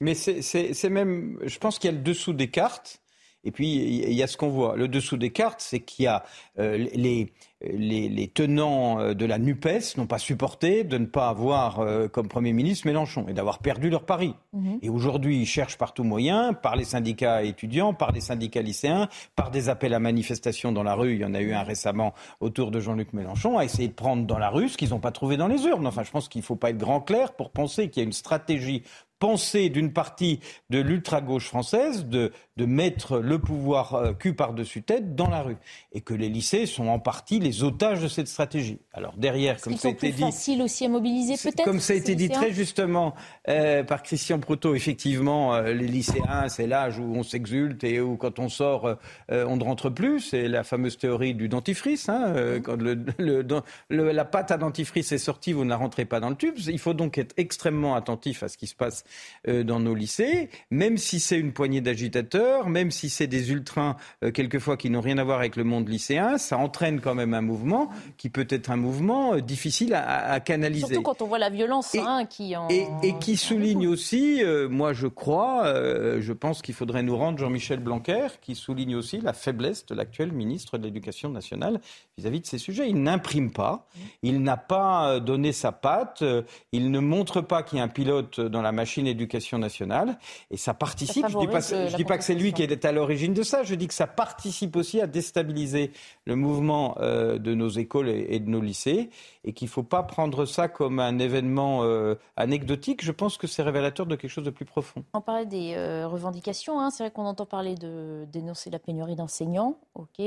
Speaker 6: Mais c'est même, je pense qu'il y a le dessous des cartes. Et puis, il y a ce qu'on voit. Le dessous des cartes, c'est qu'il y a euh, les, les, tenants euh, de la NUPES n'ont pas supporté de ne pas avoir euh, comme Premier ministre Mélenchon et d'avoir perdu leur pari. Mhm. Et aujourd'hui, ils cherchent par tout moyen, par les syndicats étudiants, par les syndicats lycéens, par des appels à manifestation dans la rue. Il y en a eu un récemment autour de Jean-Luc Mélenchon, à essayer de prendre dans la rue ce qu'ils n'ont pas trouvé dans les urnes. Enfin, je pense qu'il ne faut pas être grand clair pour penser qu'il y a une stratégie pensée d'une partie de l'ultra-gauche française de, de mettre le pouvoir euh, cul par-dessus tête dans la rue. Et que les lycées sont en partie les otages de cette stratégie. Alors derrière, comme ça a été dit...
Speaker 1: facile aussi à mobiliser peut-être
Speaker 6: Comme ça a été dit très justement euh, par Christian Proto, effectivement, euh, les lycéens, c'est l'âge où on s'exulte et où quand on sort, on ne rentre plus. C'est la fameuse théorie du dentifrice. Hein, quand le, le, la pâte à dentifrice est sortie, vous ne la rentrez pas dans le tube. Il faut donc être extrêmement attentif à ce qui se passe dans nos lycées, même si c'est une poignée d'agitateurs, même si c'est des ultras euh, quelquefois qui n'ont rien à voir avec le monde lycéen, ça entraîne quand même un mouvement qui peut être un mouvement euh, difficile à, canaliser.
Speaker 1: Surtout quand on voit la violence hein,
Speaker 6: qui en... Et, et qui souligne aussi, moi je crois, je pense qu'il faudrait nous rendre Jean-Michel Blanquer, qui souligne aussi la faiblesse de l'actuel ministre de l'Éducation nationale vis-à-vis -vis de ces sujets. Il n'imprime pas, il n'a pas donné sa patte, il ne montre pas qu'il y a un pilote dans la machine éducation nationale. Et ça participe, je ne dis pas, je dis pas que c'est lui qui est à l'origine de ça, je dis que ça participe aussi à déstabiliser le mouvement euh, de nos écoles et, de nos lycées. Et qu'il ne faut pas prendre ça comme un événement euh, anecdotique. Je pense que c'est révélateur de quelque chose de plus profond.
Speaker 1: On parlait des euh, revendications. Hein. C'est vrai qu'on entend parler de dénoncer la pénurie d'enseignants. OK.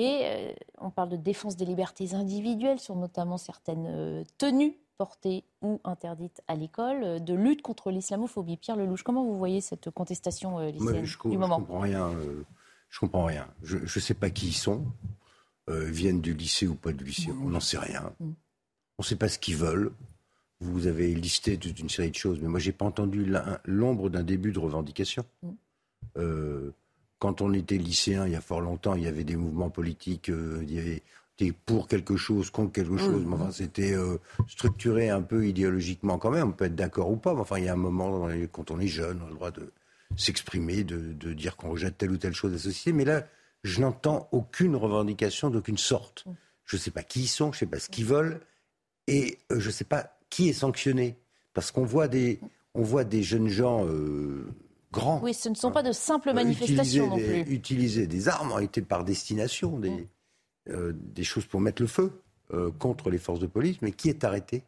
Speaker 1: on parle de défense des libertés individuelles sur notamment certaines tenues portée ou interdite à l'école, euh, de lutte contre l'islamophobie. Pierre Lelouch, comment vous voyez cette contestation euh, lycéenne
Speaker 2: je,
Speaker 1: du moment?
Speaker 2: Je comprends rien. Euh, je comprends rien. Je ne sais pas qui ils sont, viennent du lycée ou pas du lycée. On n'en sait rien. Mm. On ne sait pas ce qu'ils veulent. Vous avez listé toute une série de choses, mais moi j'ai pas entendu l'ombre d'un début de revendication. Mm. quand on était lycéen, il y a fort longtemps, il y avait des mouvements politiques, il y avait pour quelque chose, contre quelque chose, mais enfin, c'était euh, structuré un peu idéologiquement quand même. On peut être d'accord ou pas, mais enfin, il y a un moment, quand on est jeune, on a le droit de s'exprimer, de, dire qu'on rejette telle ou telle chose associée. Mais là, je n'entends aucune revendication d'aucune sorte. Je ne sais pas qui ils sont, je ne sais pas ce qu'ils veulent, et euh, je ne sais pas qui est sanctionné. Parce qu'on voit des, on voit des jeunes gens euh, grands.
Speaker 1: Oui, ce ne sont pas de simples manifestations non plus.
Speaker 2: utiliser des armes ont été par destination, des, mm. Euh, des choses pour mettre le feu euh, contre les forces de police, mais qui est arrêté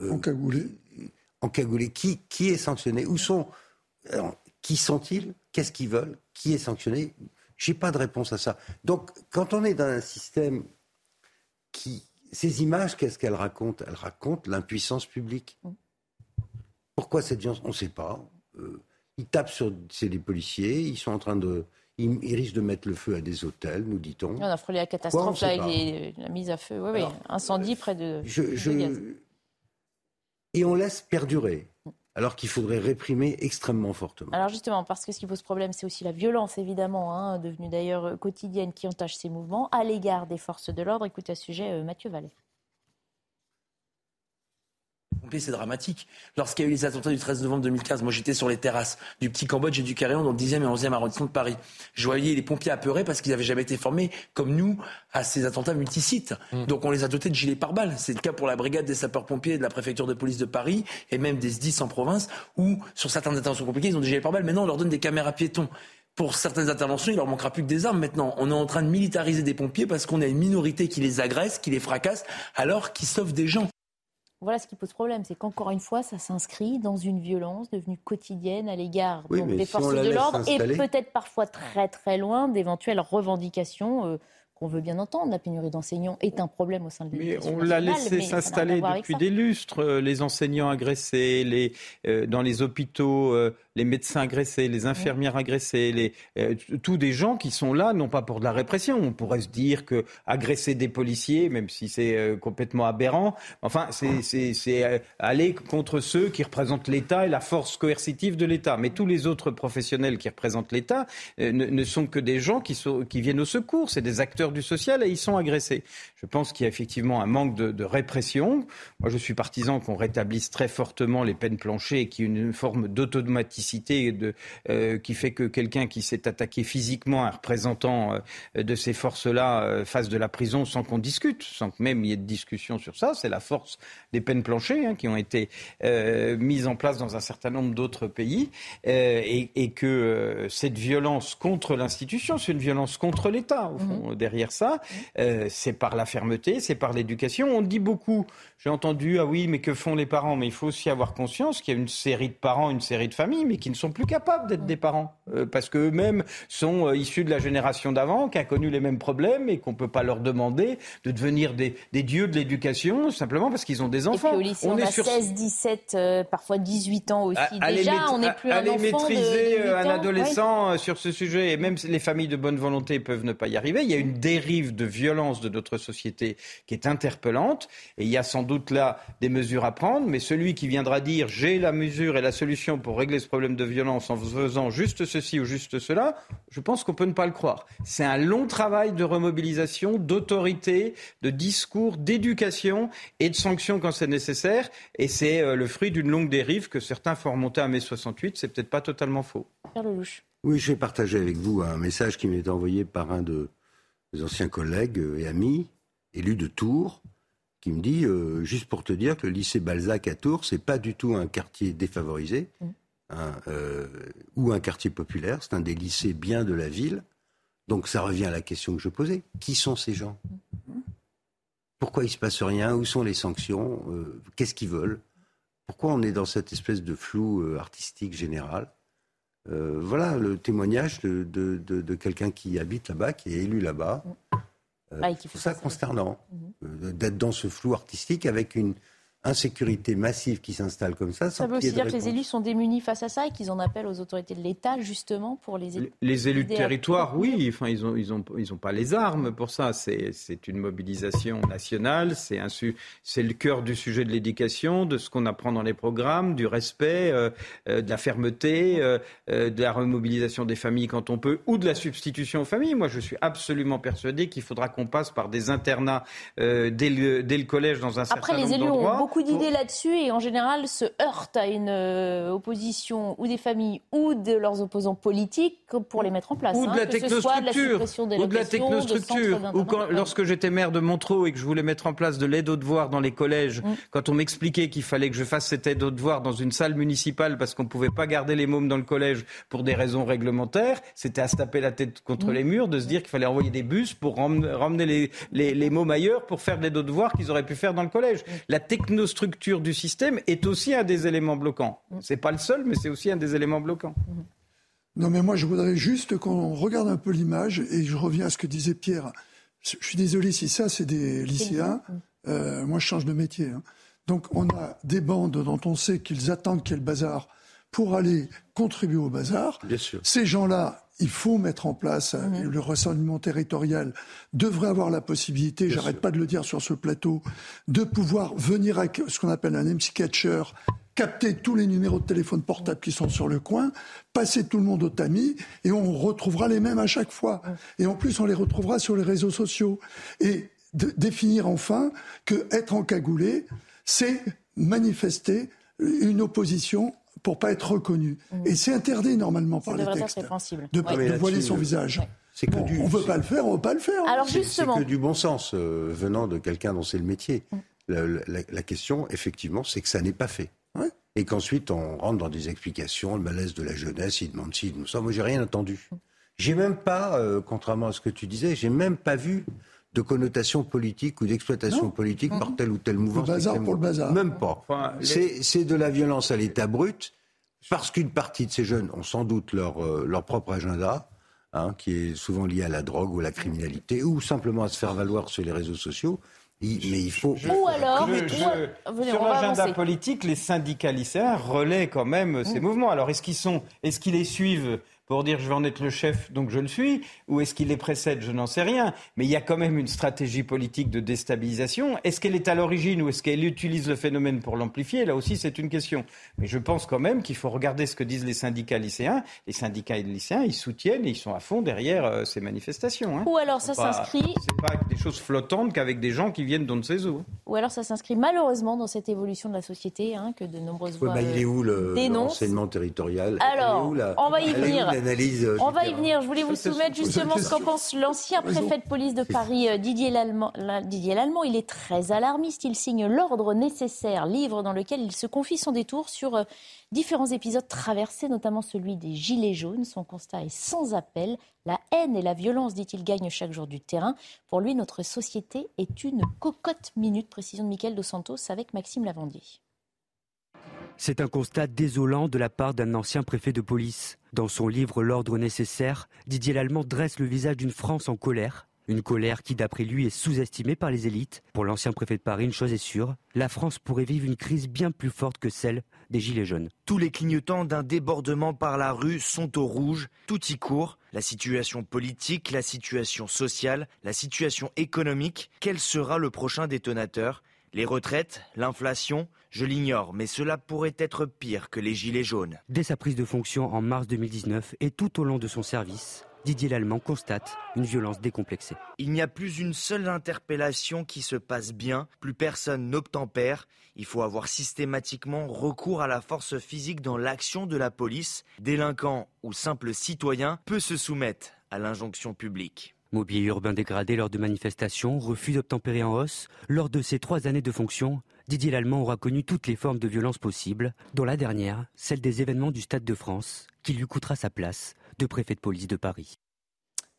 Speaker 5: euh, Encagoulé.
Speaker 2: Encagoulé. Qui, qui est sanctionné? Où sont Qui sont-ils? Qu'est-ce qu'ils veulent? Qui est sanctionné? J'ai pas de réponse à ça. Donc, quand on est dans un système qui. Ces images, qu'est-ce qu'elles racontent? Elles racontent l'impuissance publique. Pourquoi cette violence On ne sait pas. ils tapent sur. C'est des policiers, ils sont en train de il, risque de mettre le feu à des hôtels, nous dit-on.
Speaker 1: On a frôlé la catastrophe là, avec la mise à feu. Oui, oui, incendie près de.
Speaker 2: Et on laisse perdurer, alors qu'il faudrait réprimer extrêmement fortement.
Speaker 1: Alors justement, parce que ce qui pose problème, c'est aussi la violence, évidemment, hein, devenue d'ailleurs quotidienne, qui entache ces mouvements à l'égard des forces de l'ordre. Écoutez à ce sujet euh, Mathieu Vallée
Speaker 9: c'est dramatique. Lorsqu'il y a eu les attentats du 13 novembre 2015, moi j'étais sur les terrasses du petit Cambodge et du Carillon dans le 10e et 11e arrondissement de Paris. Je voyais les pompiers apeurés parce qu'ils n'avaient jamais été formés, comme nous, à ces attentats multisites. Mm. Donc on les a dotés de gilets pare-balles. C'est le cas pour la brigade des sapeurs-pompiers de la préfecture de police de Paris et même des SDIS en province, où sur certaines interventions compliquées, ils ont des gilets pare-balles. Maintenant, on leur donne des caméras piétons pour certaines interventions, il leur manquera plus que des armes maintenant. On est en train de militariser des pompiers parce qu'on a une minorité qui les agresse, qui les fracasse, alors qu'ils sauvent des gens.
Speaker 1: Voilà ce qui pose problème, c'est qu'encore une fois, ça s'inscrit dans une violence devenue quotidienne à l'égard des forces de l'ordre et peut-être parfois très très loin d'éventuelles revendications. Euh, qu'on veut bien entendre, la pénurie d'enseignants est un problème au sein de l'éducation
Speaker 6: Mais on l'a laissé s'installer depuis des lustres. Euh, les enseignants agressés, les, euh, dans les hôpitaux, les médecins agressés, les infirmières agressées, euh, tous des gens qui sont là, non pas pour de la répression. On pourrait se dire que agresser des policiers, même si c'est euh, complètement aberrant, enfin, c'est euh, aller contre ceux qui représentent l'État et la force coercitive de l'État. Mais tous les autres professionnels qui représentent l'État ne, sont que des gens qui viennent au secours. C'est des acteurs du social et ils sont agressés. Je pense qu'il y a effectivement un manque de, de répression. Moi, je suis partisan qu'on rétablisse très fortement les peines planchées et qu'il y ait une forme d'automaticité de, qui fait que quelqu'un qui s'est attaqué physiquement à un représentant de ces forces-là fasse de la prison sans qu'on discute, sans que même il y ait de discussion sur ça. C'est la force des peines planchées hein, qui ont été mises en place dans un certain nombre d'autres pays et, et, que cette violence contre l'institution, c'est une violence contre l'État, au fond, mhm. derrière ça. c'est par la fermeté, c'est par l'éducation. On dit beaucoup j'ai entendu, ah oui, mais que font les parents? Mais il faut aussi avoir conscience qu'il y a une série de parents, une série de familles, mais qui ne sont plus capables d'être des parents. Euh, parce qu'eux-mêmes sont euh, issus de la génération d'avant, qui a connu les mêmes problèmes et qu'on ne peut pas leur demander de devenir des, dieux de l'éducation, simplement parce qu'ils ont des enfants.
Speaker 1: Et puis au lycée, on, est a sur... 16, 17, euh, parfois 18 ans aussi. Déjà, on n'est plus un
Speaker 6: enfant maîtriser
Speaker 1: de,
Speaker 6: un adolescent sur ce sujet, et même les familles de bonne volonté peuvent ne pas y arriver. Il y a une dérive de violence de notre société qui est interpellante, et il y a sans doute là des mesures à prendre, mais celui qui viendra dire j'ai la mesure et la solution pour régler ce problème de violence en faisant juste ceci ou juste cela, je pense qu'on peut ne pas le croire. C'est un long travail de remobilisation, d'autorité, de discours, d'éducation et de sanctions quand c'est nécessaire, et c'est euh, le fruit d'une longue dérive que certains font remonter à mai 68, c'est peut-être pas totalement faux.
Speaker 2: Oui, je vais partager avec vous un message qui m'est envoyé par un de mes anciens collègues et amis, élu de Tours, qui me dit, euh, juste pour te dire que le lycée Balzac à Tours, c'est pas du tout un quartier défavorisé mm. Hein, euh, ou un quartier populaire, c'est un des lycées bien de la ville. Donc ça revient à la question que je posais. Qui sont ces gens? Pourquoi il se passe rien? Où sont les sanctions? Euh, Qu'est-ce qu'ils veulent? Pourquoi on est dans cette espèce de flou artistique général? Voilà le témoignage de, de quelqu'un qui habite là-bas, qui est élu là-bas. Euh, ah, c'est ça consternant, mhm. euh, d'être dans ce flou artistique avec une, insécurité massive qui s'installe comme ça.
Speaker 1: Ça veut aussi dire que les élus sont démunis face à ça et qu'ils en appellent aux autorités de l'État justement pour les
Speaker 6: aider. Les élus de territoire, oui, enfin ils ont ils ont ils ont pas les armes pour ça. C'est c'est une mobilisation nationale. C'est le cœur du sujet de l'éducation, de ce qu'on apprend dans les programmes, du respect, euh, euh, de la fermeté, euh, de la remobilisation des familles quand on peut, ou de la substitution aux familles. Moi, je suis absolument persuadé qu'il faudra qu'on passe par des internats dès le, dès, le, collège dans un certain nombre d'endroits
Speaker 1: beaucoup d'idées là-dessus et en général se heurtent à une euh, opposition ou des familles ou de leurs opposants politiques pour les mettre en place.
Speaker 6: Ou de
Speaker 1: hein,
Speaker 6: la technostructure. ou de la technostructure. Ou quand, lorsque j'étais maire de Montreux et que je voulais mettre en place de l'aide aux devoirs dans les collèges, mm. quand on m'expliquait qu'il fallait que je fasse cette aide aux devoirs dans une salle municipale parce qu'on ne pouvait pas garder les mômes dans le collège pour des raisons réglementaires, c'était à se taper la tête contre mm. les murs de se dire qu'il fallait envoyer des bus pour ramener les, les, les mômes ailleurs pour faire de l'aide aux devoirs qu'ils auraient pu faire dans le collège. Mm. La structure du système est aussi un des éléments bloquants. C'est pas le seul, mais c'est aussi un des éléments bloquants.
Speaker 5: Non, mais moi, je voudrais juste qu'on regarde un peu l'image, et je reviens à ce que disait Pierre. Je suis désolé si ça, c'est des lycéens. Euh, moi, je change de métier. Hein. Donc, on a des bandes dont on sait qu'ils attendent qu'il y ait le bazar pour aller contribuer au bazar.
Speaker 2: Bien sûr.
Speaker 5: Ces gens-là, il faut mettre en place mhm. le renseignement territorial devrait avoir la possibilité, j'arrête pas de le dire sur ce plateau, de pouvoir venir avec ce qu'on appelle un MC catcher, capter tous les numéros de téléphone portable qui sont sur le coin, passer tout le monde au tamis et on retrouvera les mêmes à chaque fois. Et en plus, on les retrouvera sur les réseaux sociaux. Et définir enfin que être encagoulé, c'est manifester une opposition pour pas être reconnu. Mm. Et c'est interdit normalement par les textes de, de voiler son visage. C'est que du, on veut pas le faire, on veut pas le faire.
Speaker 1: Alors justement,
Speaker 2: c'est que du bon sens euh, venant de quelqu'un dont c'est le métier. Mm. La, question, effectivement, c'est que ça n'est pas fait. Et qu'ensuite on rentre dans des explications, le malaise de la jeunesse, il demande il demande ça. Moi, j'ai rien entendu. Mm. J'ai même pas, euh, contrairement à ce que tu disais, j'ai même pas vu de connotation politique ou d'exploitation politique par tel ou tel mouvement.
Speaker 5: Le bazar pour le bazar.
Speaker 2: Même pas. C'est de la violence à l'état brut, parce qu'une partie de ces jeunes ont sans doute leur, euh, leur propre agenda, hein, qui est souvent lié à la drogue ou à la criminalité, ou simplement à se faire valoir sur les réseaux sociaux. mais il faut.
Speaker 1: ou alors,
Speaker 6: sur l'agenda politique, les syndicats lycéens relaient quand même ces mmh. mouvements. Alors, est-ce qu'ils sont, est-ce qu'ils les suivent pour dire je vais en être le chef, donc je le suis, ou est-ce qu'il les précède Je n'en sais rien. Mais il y a quand même une stratégie politique de déstabilisation. Est-ce qu'elle est à l'origine ou est-ce qu'elle utilise le phénomène pour l'amplifier? Là aussi, c'est une question. Mais je pense quand même qu'il faut regarder ce que disent les syndicats lycéens. Les syndicats lycéens, ils soutiennent et ils sont à fond derrière euh, ces manifestations. Hein.
Speaker 1: Ou alors ça s'inscrit.
Speaker 6: C'est pas des choses flottantes qu'avec des gens qui viennent d'on ne sait où.
Speaker 1: Ou alors ça s'inscrit malheureusement dans cette évolution de la société hein, que de nombreuses voix.
Speaker 2: bah, il est où le, territorial?
Speaker 1: Alors, on va y venir. Euh, on va y venir. Je voulais vous soumettre justement ce qu'en pense l'ancien préfet de police de Paris, euh, Didier Lallemand. Didier Lallemand, il est très alarmiste. Il signe l'ordre nécessaire, livre dans lequel il se confie son détour sur euh, différents épisodes traversés, notamment celui des Gilets jaunes. Son constat est sans appel. La haine et la violence, dit-il, gagnent chaque jour du terrain. Pour lui, notre société est une cocotte minute. Précision de Michael Dos Santos avec Maxime Lavandier.
Speaker 10: C'est un constat désolant de la part d'un ancien préfet de police. Dans son livre L'ordre nécessaire, Didier Lallemand dresse le visage d'une France en colère. Une colère qui, d'après lui, est sous-estimée par les élites. Pour l'ancien préfet de Paris, une chose est sûre, la France pourrait vivre une crise bien plus forte que celle des Gilets jaunes.
Speaker 11: Tous les clignotants d'un débordement par la rue sont au rouge, tout y court. La situation politique, la situation sociale, la situation économique, quel sera le prochain détonateur? Les retraites, l'inflation, je l'ignore, mais cela pourrait être pire que les gilets jaunes.
Speaker 10: Dès sa prise de fonction en mars 2019 et tout au long de son service, Didier Lallemand constate une violence décomplexée.
Speaker 11: Il n'y a plus une seule interpellation qui se passe bien, plus personne n'obtempère. Il faut avoir systématiquement recours à la force physique dans l'action de la police. Délinquant ou simple citoyen peut se soumettre à l'injonction publique.
Speaker 10: Mobilier urbain dégradé lors de manifestations, refus d'obtempérer en hausse. Lors de ses trois années de fonction, Didier Lallemand aura connu toutes les formes de violence possibles, dont la dernière, celle des événements du Stade de France, qui lui coûtera sa place de préfet de police de Paris.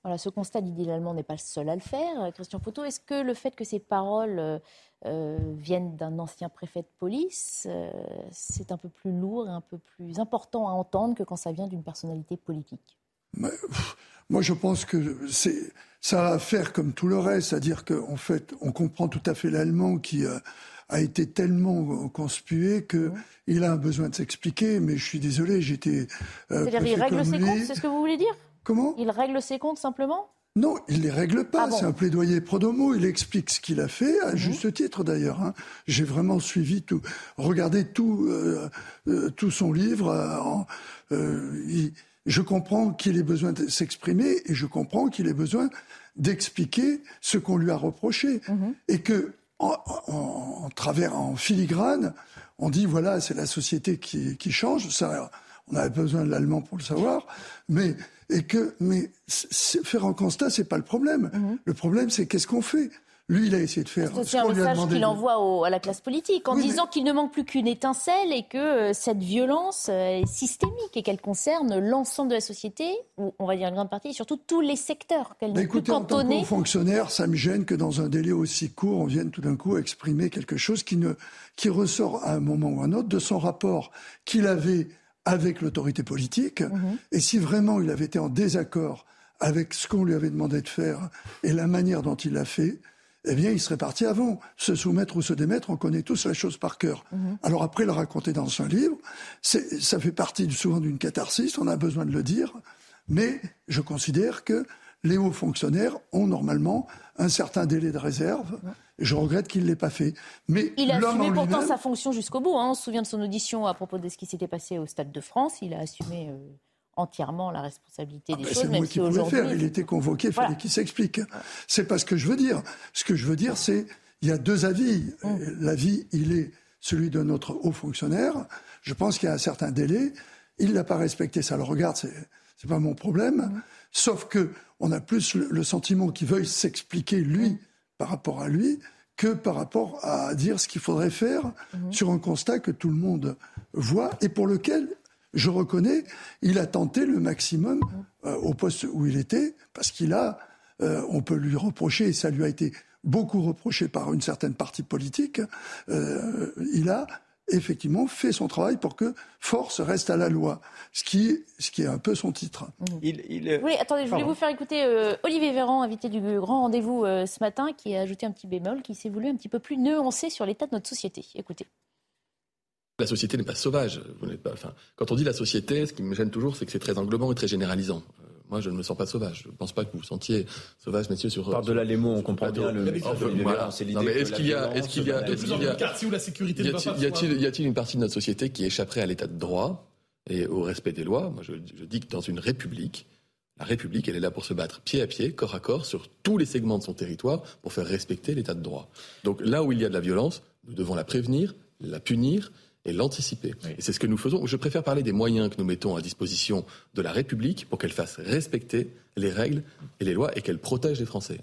Speaker 1: Voilà, ce constat, Didier Lallemand n'est pas le seul à le faire. Christian Poteau, est-ce que le fait que ces paroles euh, euh, viennent d'un ancien préfet de police, euh, c'est un peu plus lourd et un peu plus important à entendre que quand ça vient d'une personnalité politique?
Speaker 5: Moi, je pense que c'est ça a à faire comme tout le reste, c'est-à-dire qu'en fait, on comprend tout à fait l'allemand qui euh, a été tellement conspué que il a un besoin de s'expliquer. Mais je suis désolé, j'étais.
Speaker 1: Euh, C'est-à-dire, il règle ses comptes, c'est ce que vous voulez dire?
Speaker 5: Comment?
Speaker 1: Il règle ses comptes simplement?
Speaker 5: Non, il les règle pas. Ah c'est un plaidoyer pro domo. Il explique ce qu'il a fait, à mhm. juste titre d'ailleurs. Hein. J'ai vraiment suivi tout, regardé tout, euh, tout son livre. Il, je comprends qu'il ait besoin de s'exprimer et je comprends qu'il ait besoin d'expliquer ce qu'on lui a reproché. Mhm. Et que, en, travers, en filigrane, on dit voilà, c'est la société qui, change. Ça, on avait besoin de l'allemand pour le savoir. Mais, et que, mais faire un constat, c'est pas le problème. Mhm. Le problème, c'est qu'est-ce qu'on fait? Lui, il a essayé de faire.
Speaker 1: C'est un message qu'il envoie à la classe politique en disant qu'il ne manque plus qu'une étincelle et que euh, cette violence euh, est systémique et qu'elle concerne l'ensemble de la société, ou on va dire une grande partie, et surtout tous les secteurs. Qu'elle
Speaker 5: n'est plus cantonnée. En tant que fonctionnaire, ça me gêne que dans un délai aussi court, on vienne tout d'un coup exprimer quelque chose qui, ne, qui ressort à un moment ou à un autre de son rapport qu'il avait avec l'autorité politique. Mhm. Et si vraiment il avait été en désaccord avec ce qu'on lui avait demandé de faire et la manière dont il l'a fait, eh bien, il serait parti avant. Se soumettre ou se démettre, on connaît tous la chose par cœur. Mhm. Alors après, le raconter dans un livre, ça fait partie souvent d'une catharsis, on a besoin de le dire, mais je considère que les hauts fonctionnaires ont normalement un certain délai de réserve. Je regrette qu'il ne l'ait pas fait. Mais
Speaker 1: il a assumé pourtant sa fonction jusqu'au bout. Hein. On se souvient de son audition à propos de ce qui s'était passé au Stade de France. Il a assumé euh, entièrement la responsabilité des ah ben, choses.
Speaker 5: C'est moi qui pouvais faire. Il était convoqué, il fallait qu'il s'explique. C'est pas ce que je veux dire. Ce que je veux dire, c'est il y a deux avis. Mm. L'avis, il est celui de notre haut fonctionnaire. Je pense qu'il y a un certain délai. Il n'a pas respecté ça. Le regarde, c'est c'est pas mon problème. Mm. Sauf que on a plus le, sentiment qu'il veuille s'expliquer lui mm. par rapport à lui que par rapport à dire ce qu'il faudrait faire sur un constat que tout le monde voit et pour lequel je reconnais, il a tenté le maximum euh, au poste où il était, parce qu'il a, euh, on peut lui reprocher, et ça lui a été beaucoup reproché par une certaine partie politique, euh, il a effectivement fait son travail pour que force reste à la loi, ce qui, ce qui est un peu son titre.
Speaker 1: Mmh. Oui, attendez, je voulais vous faire écouter Olivier Véran, invité du grand rendez-vous ce matin, qui a ajouté un petit bémol, qui s'est voulu un petit peu plus nuancé sur l'état de notre société. Écoutez.
Speaker 12: La société n'est pas sauvage. Vous pas, enfin, quand on dit la société, ce qui me gêne toujours, c'est que c'est très englobant et très généralisant. Euh, moi, je ne me sens pas sauvage. Je ne pense pas que vous vous sentiez sauvage, messieurs, sur.
Speaker 3: Par de là les mots, on comprend bien le.
Speaker 12: est-ce qu'il y a, est-ce qu'il y a, est-ce qu'il y a, la sécurité y a-t-il, y a-t-il une partie de notre société qui échapperait à l'état de droit et au respect des lois? Moi, je, je dis que dans une république, la République, elle est là pour se battre pied à pied, corps à corps, sur tous les segments de son territoire, pour faire respecter l'état de droit. Donc là où il y a de la violence, nous devons la prévenir, la punir et l'anticiper. Et c'est ce que nous faisons. Je préfère parler des moyens que nous mettons à disposition de la République pour qu'elle fasse respecter les règles et les lois et qu'elle protège les Français.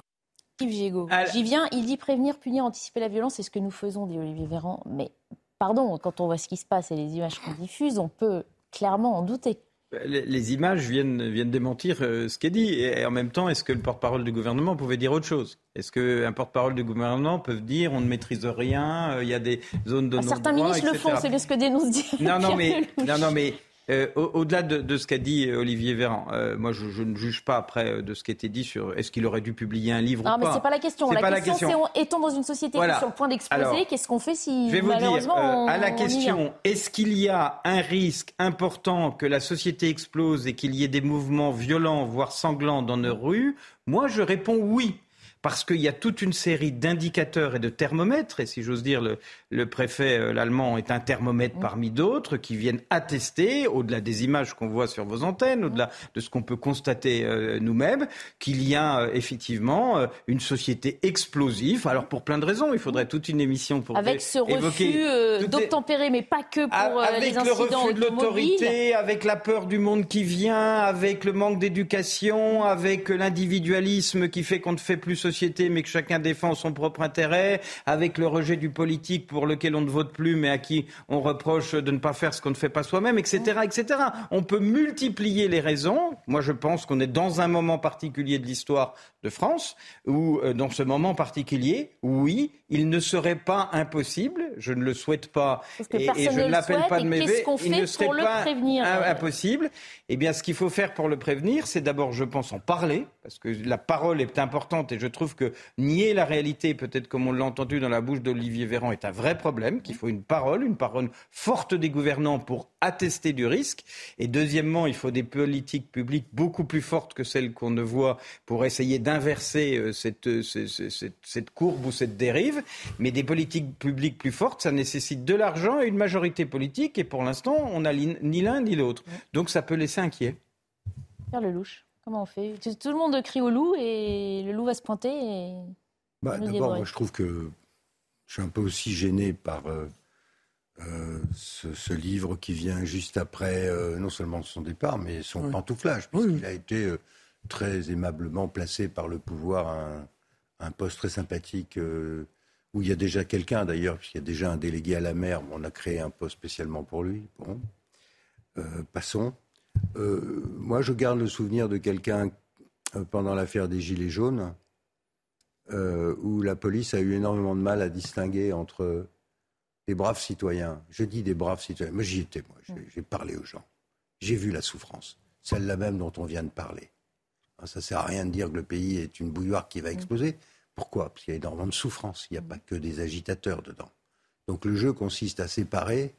Speaker 1: Yves Gigo, j'y viens, il dit prévenir, punir, anticiper la violence, c'est ce que nous faisons, dit Olivier Véran. Mais pardon, quand on voit ce qui se passe et les images qu'on diffuse, on peut clairement en douter.
Speaker 6: Les, images viennent, viennent démentir euh, ce qui est dit. Et en même temps, est-ce que le porte-parole du gouvernement pouvait dire autre chose? Est-ce qu'un porte-parole du gouvernement peut dire on ne maitrise rien, euh, il y a des zones de non-droit,
Speaker 1: Certains ministres le font, c'est bien ce que dénonce dire.
Speaker 6: Non, non, mais, non, non, mais euh, au-delà de, ce qu'a dit euh, Olivier Véran, euh, moi je, ne juge pas après de ce qui a été dit sur est-ce qu'il aurait dû publier un livre ou pas.
Speaker 1: Non, mais c'est pas la question. La, question, c'est est-on dans une société qui est sur le point d'exploser Qu'est-ce qu'on fait si
Speaker 6: je vais
Speaker 1: malheureusement
Speaker 6: vous
Speaker 1: dire,
Speaker 6: à la question est-ce qu'il y a un risque important que la société explose et qu'il y ait des mouvements violents voire sanglants dans nos rues? Moi je réponds oui parce qu'il y a toute une série d'indicateurs et de thermomètres, et si j'ose dire, le, préfet, euh, l'allemand, est un thermomètre parmi d'autres, qui viennent attester, au-delà des images qu'on voit sur vos antennes, au-delà de ce qu'on peut constater euh, nous-mêmes, qu'il y a euh, effectivement une société explosive. Alors pour plein de raisons, il faudrait toute une émission pour
Speaker 1: avec ce refus d'obtempérer, mais pas que pour
Speaker 6: avec
Speaker 1: les incidents
Speaker 6: le refus de l'autorité, avec la peur du monde qui vient, avec le manque d'éducation, avec l'individualisme qui fait qu'on ne fait plus société mais que chacun défend son propre intérêt, avec le rejet du politique pour lequel on ne vote plus, mais à qui on reproche de ne pas faire ce qu'on ne fait pas soi-même, etc., etc. On peut multiplier les raisons. Moi, je pense qu'on est dans un moment particulier de l'histoire de France, où, euh, dans ce moment particulier, oui, il ne serait pas impossible, je ne le souhaite pas,
Speaker 1: et, je ne l'appelle pas de mes vœux, il ne serait pas
Speaker 6: impossible. Eh bien, ce qu'il faut faire pour le prévenir, c'est d'abord, je pense, en parler, parce que la parole est importante, et je trouve que nier la réalité, peut-être comme on l'a entendu dans la bouche d'Olivier Véran, est un vrai problème, qu'il faut une parole, une parole forte des gouvernants pour attester du risque. Et deuxièmement, il faut des politiques publiques beaucoup plus fortes que celles qu'on ne voit pour essayer d'inverser euh, cette, cette, cette courbe ou cette dérive. Mais des politiques publiques plus fortes, ça nécessite de l'argent et une majorité politique. Et pour l'instant, on n'a ni l'un ni l'autre. Donc ça peut laisser inquiet.
Speaker 1: Faire le louche, comment on fait? Tout le monde crie au loup et le loup va se pointer. Et...
Speaker 2: Bah, D'abord, je trouve que je suis un peu aussi gêné par euh, euh, ce, livre qui vient juste après, euh, non seulement son départ, mais son pantouflage, puisqu'il a été très aimablement placé par le pouvoir à un, un poste très sympathique où il y a déjà quelqu'un d'ailleurs, puisqu'il y a déjà un délégué à la mer, on a créé un poste spécialement pour lui. Bon, passons. Moi, je garde le souvenir de quelqu'un pendant l'affaire des Gilets jaunes, où la police a eu énormément de mal à distinguer entre des braves citoyens. Je dis des braves citoyens. Moi, j'y étais, moi. J'ai parlé aux gens. J'ai vu la souffrance, celle-là même dont on vient de parler. Ça ne sert à rien de dire que le pays est une bouilloire qui va exploser. Pourquoi? Parce qu'il y a énormément de souffrance. Il n'y a pas que des agitateurs dedans. Donc le jeu consiste à séparer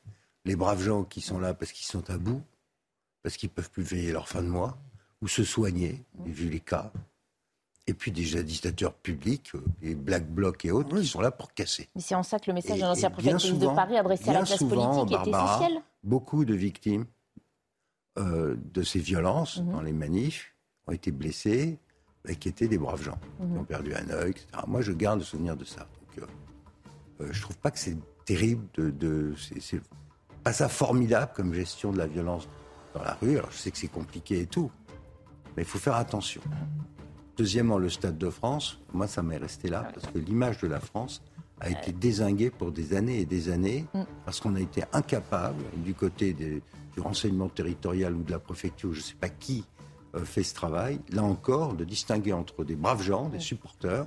Speaker 2: les braves gens qui sont là parce qu'ils sont à bout, parce qu'ils ne peuvent plus veiller leur fin de mois, ou se soigner, vu les cas, et puis des agitateurs publics, les Black Blocs et autres, qui sont là pour casser.
Speaker 1: Mais c'est en ça que le message de l'ancien préfet de Paris adressé à la classe politique est essentiel.
Speaker 2: Beaucoup de victimes euh, de ces violences mhm. dans les manifs ont été blessées, qui étaient des braves gens, qui mhm. ont perdu un œil, etc. Moi, je garde le souvenir de ça. Donc, euh, euh, je trouve pas que c'est terrible de. de c'est pas ça formidable comme gestion de la violence dans la rue. Alors, je sais que c'est compliqué et tout, mais il faut faire attention. Deuxièmement, le Stade de France, moi, ça m'est resté là, parce que l'image de la France a été désinguée pour des années et des années, mm. parce qu'on a été incapable, du côté des, du renseignement territorial ou de la préfecture, je ne sais pas qui, euh, fait ce travail, là encore, de distinguer entre des braves gens, des supporters,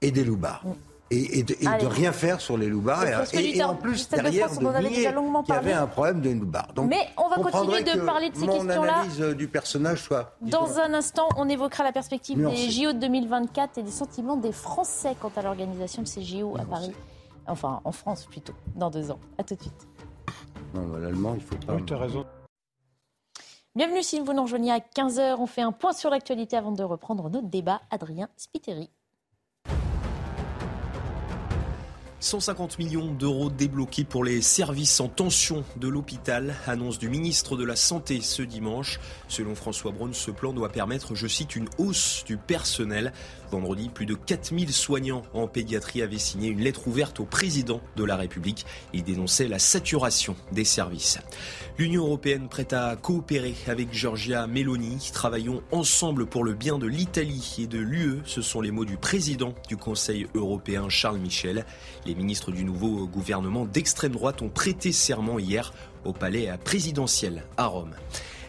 Speaker 2: et des loupards. Et, de, rien faire sur les loupards. Et, en plus, derrière, de, de qu'il y avait un problème de loupards.
Speaker 1: Donc, Mais on va continuer de parler de ces questions-là.
Speaker 2: analyse euh, du personnage soit...
Speaker 1: Dans un instant, on évoquera la perspective des JO de 2024 et des sentiments des Français quant à l'organisation de ces JO à Paris. Enfin, en France plutôt, dans deux ans. À tout de suite.
Speaker 2: Non, l'allemand, il faut pas.
Speaker 6: Oui, tu as raison.
Speaker 1: Bienvenue si vous nous rejoignez à 15h. On fait un point sur l'actualité avant de reprendre notre débat. Adrien Spiteri.
Speaker 3: 150 millions d'euros débloqués pour les services en tension de l'hôpital, annonce du ministre de la Santé ce dimanche. Selon François Braun, ce plan doit permettre, je cite, une hausse du personnel. Vendredi, plus de 4000 soignants en pédiatrie avaient signé une lettre ouverte au président de la République. Ils dénonçaient la saturation des services. L'Union européenne prête à coopérer avec Giorgia Meloni. Travaillons ensemble pour le bien de l'Italie et de l'UE. Ce sont les mots du président du Conseil européen, Charles Michel. Ministres du nouveau gouvernement d'extrême droite ont prêté serment hier au palais présidentiel à Rome.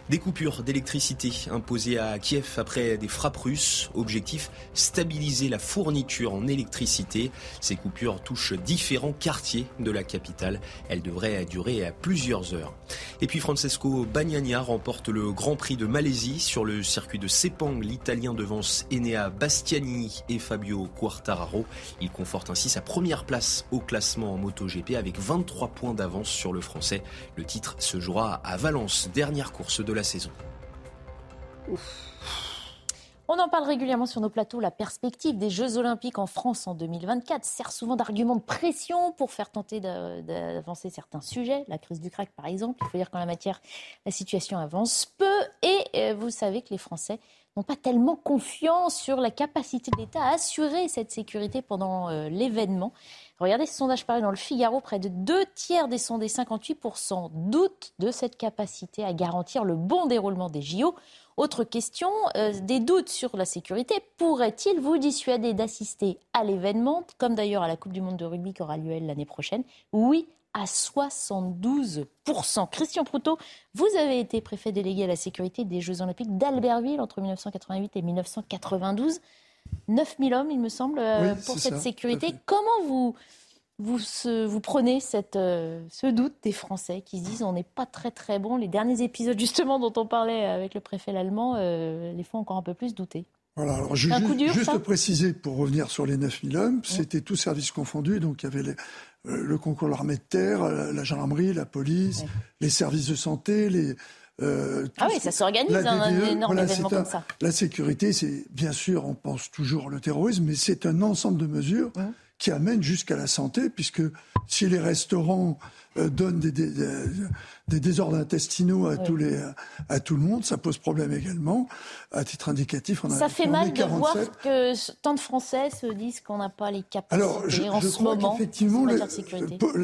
Speaker 3: Des coupures d'électricité imposées à Kiev après des frappes russes. Objectif, stabiliser la fourniture en électricité. Ces coupures touchent différents quartiers de la capitale. Elles devraient durer à plusieurs heures. Et puis Francesco Bagnagna remporte le Grand Prix de Malaisie sur le circuit de Sepang. L'Italien devance Enea Bastianini et Fabio Quartararo. Il conforte ainsi sa première place au classement en MotoGP avec 23 points d'avance sur le Français. Le titre se jouera à Valence, dernière course de la saison.
Speaker 1: On en parle régulièrement sur nos plateaux. La perspective des Jeux Olympiques en France en 2024 sert souvent d'argument de pression pour faire tenter d'avancer certains sujets. La crise du crack, par exemple. Il faut dire qu'en la matière, la situation avance peu. Et euh, vous savez que les Français n'ont pas tellement confiance sur la capacité de l'État à assurer cette sécurité pendant euh, l'événement. Regardez ce sondage paru dans le Figaro. Près de deux tiers des sondés, 58%, doutent de cette capacité à garantir le bon déroulement des JO. Autre question, euh, des doutes sur la sécurité pourraient-ils vous dissuader d'assister à l'événement, comme d'ailleurs à la Coupe du Monde de rugby qui aura lieu l'année prochaine? Oui, à 72%. Christian Proutot, vous avez été préfet délégué à la sécurité des Jeux Olympiques d'Albertville entre 1988 et 1992. 9000 hommes, il me semble, euh, pour cette sécurité. Comment vous, vous, vous prenez cette, euh, ce doute des Français qui se disent on n'est pas très très bon Les derniers épisodes justement dont on parlait avec le préfet allemand euh, les font encore un peu plus douter.
Speaker 5: Voilà, alors je, juste préciser, pour revenir sur les 9000 hommes, c'était tout service confondu, donc il y avait le concours de l'armée de terre, la, gendarmerie, la police, les services de santé, les,
Speaker 1: euh, ah oui, ça s'organise un e, énorme événement comme ça.
Speaker 5: La sécurité, c'est bien sûr, on pense toujours le terrorisme, mais c'est un ensemble de mesures qui amènent jusqu'à la santé, puisque si les restaurants euh, donne des, des, désordres intestinaux à, tous les, à tout le monde. Ça pose problème également. À titre indicatif,
Speaker 1: on a Ça fait mal de voir que tant de Français se disent qu'on n'a pas les capacités
Speaker 5: Alors, je,
Speaker 1: en
Speaker 5: je
Speaker 1: ce moment.
Speaker 5: Effectivement,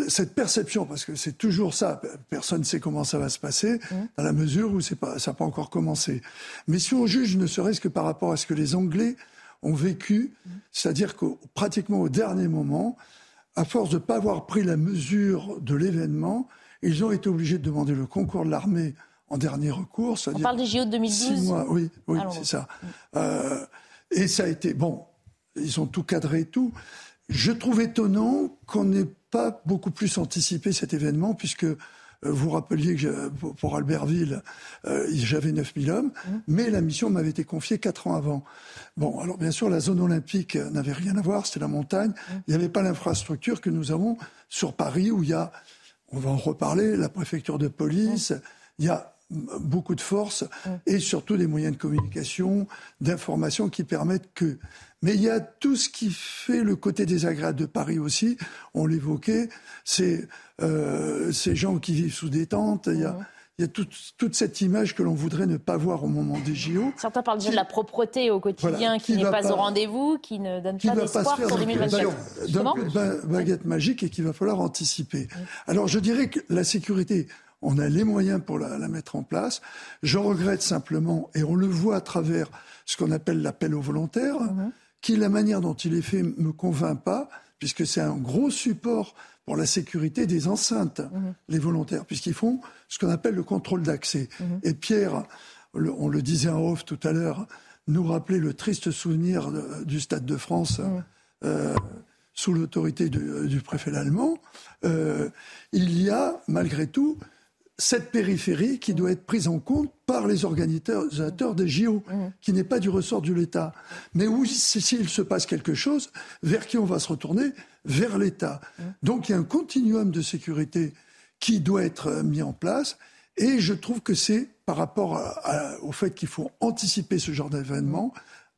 Speaker 5: cette perception, parce que c'est toujours ça, personne ne sait comment ça va se passer, mmh. dans la mesure où pas, ça n'a pas encore commencé. Mais si on juge ne serait-ce que par rapport à ce que les Anglais ont vécu, mmh. c'est-à-dire que pratiquement au dernier moment, à force de ne pas avoir pris la mesure de l'événement, ils ont été obligés de demander le concours de l'armée en dernier recours.
Speaker 1: On parle des JO de 2012
Speaker 5: mois, oui, oui c'est ça. Euh, et ça a été, bon, ils ont tout cadré et tout. Je trouve étonnant qu'on n'ait pas beaucoup plus anticipé cet événement, puisque euh, vous rappeliez que pour Albertville, euh, j'avais 9000 hommes, mmh. mais la mission m'avait été confiée quatre ans avant. Bon, alors bien sûr, la zone olympique n'avait rien à voir, c'était la montagne. Mmh. Il n'y avait pas l'infrastructure que nous avons sur Paris, où il y a, on va en reparler, la préfecture de police, il y a beaucoup de forces et surtout des moyens de communication, d'information qui permettent que mais il y a tout ce qui fait le côté désagréable de Paris aussi. On l'évoquait, c'est euh, ces gens qui vivent sous des tentes. Il y a, il y a toute, toute, cette image que l'on voudrait ne pas voir au moment des JO.
Speaker 1: Certains parlent déjà de la propreté au quotidien qui, n'est pas, au rendez-vous, qui ne donne pas d'espoir pour 2024.
Speaker 5: Donc, baguette magique et qu'il va falloir anticiper. Alors je dirais que la sécurité, on a les moyens pour la, la, mettre en place. Je regrette simplement, et on le voit à travers ce qu'on appelle l'appel aux volontaires, mhm qui, la manière dont il est fait, me convainc pas, puisque c'est un gros support pour la sécurité des enceintes, mhm. les volontaires, puisqu'ils font ce qu'on appelle le contrôle d'accès. Mhm. Et Pierre, on le disait en off tout à l'heure, nous rappelait le triste souvenir du Stade de France mhm. euh, sous l'autorité du préfet allemand. Euh, il y a, malgré tout, cette périphérie qui doit être prise en compte par les organisateurs des JO, mmh. qui n'est pas du ressort de l'État. Mais où, s'il se passe quelque chose, vers qui on va se retourner? Vers l'État. Mmh. Donc il y a un continuum de sécurité qui doit être mis en place. Et je trouve que c'est par rapport au fait qu'il faut anticiper ce genre d'événement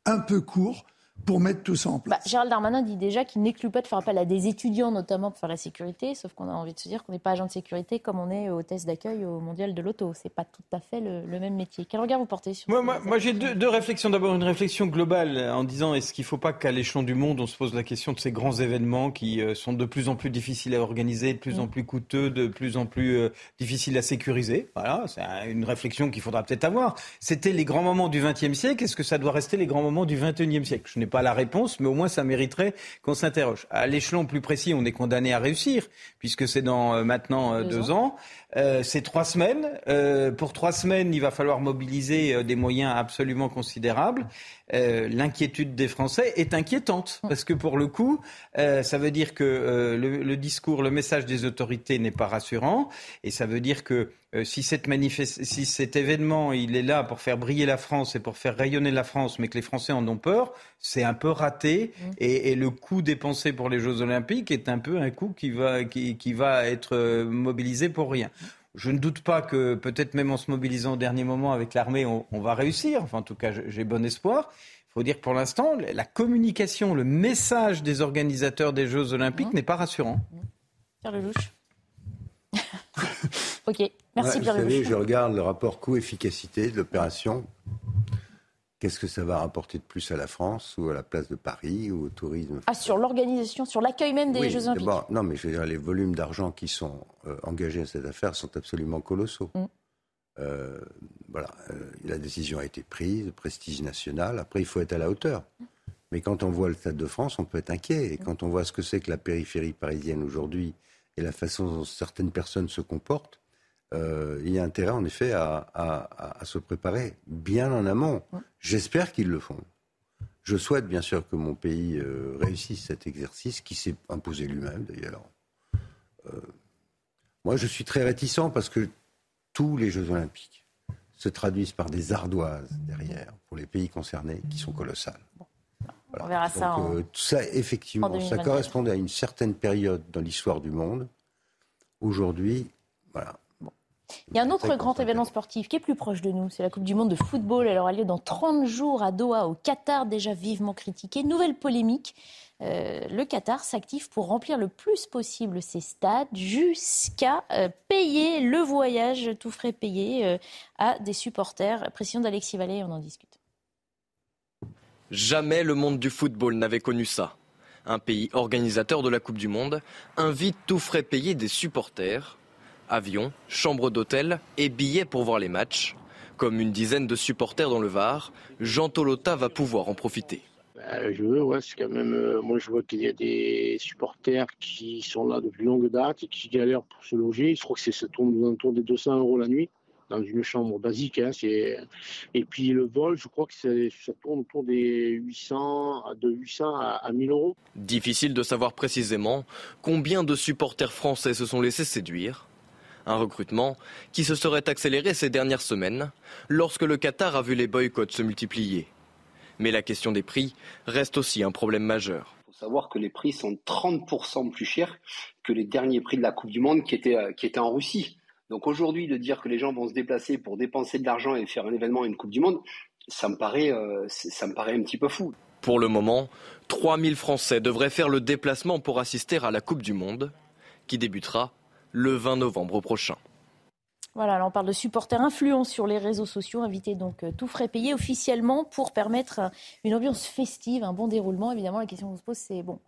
Speaker 5: un peu court pour mettre tout ça en place.
Speaker 1: Bah, Gérald Darmanin dit déjà qu'il n'exclut pas de faire appel à des étudiants, notamment pour faire la sécurité, sauf qu'on a envie de se dire qu'on n'est pas agent de sécurité comme on est au test d'accueil au mondial de l'auto. C'est pas tout à fait le, même métier. Quel regard vous portez sur
Speaker 6: Moi, moi, j'ai deux, deux, réflexions. D'abord, une réflexion globale en disant est-ce qu'il ne faut pas qu'à l'échelon du monde, on se pose la question de ces grands événements qui euh, sont de plus en plus difficiles à organiser, de plus en mm. plus coûteux, de plus en plus euh, difficiles à sécuriser? Voilà, c'est une réflexion qu'il faudra peut-être avoir. C'était les grands moments du XXe siècle. Est-ce que ça doit rester les grands moments du XXIe siècle? Je n'ai pas la réponse, mais au moins ça mériterait qu'on s'interroge. À l'échelon plus précis, on est condamné à réussir, puisque c'est dans euh, maintenant euh, deux, ans. Euh, c'est trois semaines. pour trois semaines, il va falloir mobiliser des moyens absolument considérables. L'inquiétude des Français est inquiétante, parce que pour le coup, ça veut dire que le, le, discours, le message des autorités n'est pas rassurant, et ça veut dire que euh, si, cette si cet événement il est là pour faire briller la France et pour faire rayonner la France, mais que les Français en ont peur, c'est un peu raté. Mmh. Et, le coût dépensé pour les Jeux Olympiques est un peu un coût qui va, qui, va être euh, mobilisé pour rien. Je ne doute pas que peut-être même en se mobilisant au dernier moment avec l'armée, on, va réussir. Enfin, en tout cas, j'ai bon espoir. Il faut dire que pour l'instant, la communication, le message des organisateurs des Jeux Olympiques mmh. n'est pas rassurant.
Speaker 1: Pierre Lelouch. ok. Merci
Speaker 2: Vous savez, je regarde le rapport coût-efficacité de l'opération. Qu'est-ce que ça va rapporter de plus à la France ou à la place de Paris ou au tourisme
Speaker 1: Ah, sur l'organisation, sur l'accueil même des Jeux Olympiques
Speaker 2: Non, mais je veux dire, les volumes d'argent qui sont euh, engagés à cette affaire sont absolument colossaux. Mm. Euh, voilà, euh, la décision a été prise, prestige national. Après, il faut être à la hauteur. Mais quand on voit le Stade de France, on peut être inquiet. Et quand on voit ce que c'est que la périphérie parisienne aujourd'hui et la façon dont certaines personnes se comportent, euh, il y a intérêt en effet à, se préparer bien en amont. J'espère qu'ils le font. Je souhaite bien sûr que mon pays euh, réussisse cet exercice qui s'est imposé lui-même d'ailleurs. Euh, moi je suis très réticent parce que tous les Jeux olympiques se traduisent par des ardoises derrière pour les pays concernés qui sont colossales.
Speaker 1: On verra ça.
Speaker 2: ça, effectivement, ça correspondait à une certaine période dans l'histoire du monde. Aujourd'hui, voilà,
Speaker 1: il y a un autre grand événement sportif qui est plus proche de nous, c'est la Coupe du Monde de football. Elle aura lieu dans 30 jours à Doha, au Qatar, déjà vivement critiqué. Nouvelle polémique. Euh, le Qatar s'active pour remplir le plus possible ses stades jusqu'à euh, payer le voyage, tout frais payé, euh, à des supporters. Pression d'Alexis Vallée, on en discute.
Speaker 13: Jamais le monde du football n'avait connu ça. Un pays organisateur de la Coupe du Monde invite tout frais payé des supporters avion, chambre d'hôtel et billets pour voir les matchs. Comme une dizaine de supporters dans le Var, Jean Tolota va pouvoir en profiter.
Speaker 14: Bah, je veux, ouais, c'est quand même. Euh, moi, je vois qu'il y a des supporters qui sont là depuis longue date et qui galèrent pour se loger. Je crois que ça tourne autour des 200 euros la nuit dans une chambre basique. Hein, et puis le vol, je crois que ça tourne autour des 800, de 800 à, à 1000 euros.
Speaker 13: Difficile de savoir précisément combien de supporters français se sont laissés séduire. Un recrutement qui se serait accéléré ces dernières semaines lorsque le Qatar a vu les boycotts se multiplier. Mais la question des prix reste aussi un problème majeur.
Speaker 15: Il faut savoir que les prix sont 30% plus chers que les derniers prix de la Coupe du Monde qui étaient, euh, qui étaient en Russie. Donc aujourd'hui, de dire que les gens vont se déplacer pour dépenser de l'argent et faire un événement, une Coupe du Monde, ça me paraît, euh, ça me paraît un petit peu fou.
Speaker 13: Pour le moment, 3000 Français devraient faire le déplacement pour assister à la Coupe du Monde, qui débutera le 20 novembre prochain.
Speaker 1: Voilà, là on parle de supporters influents sur les réseaux sociaux, invités donc euh, tout frais payé officiellement pour permettre euh, une ambiance festive, un bon déroulement. Évidemment, la question qu'on se pose, c'est bon,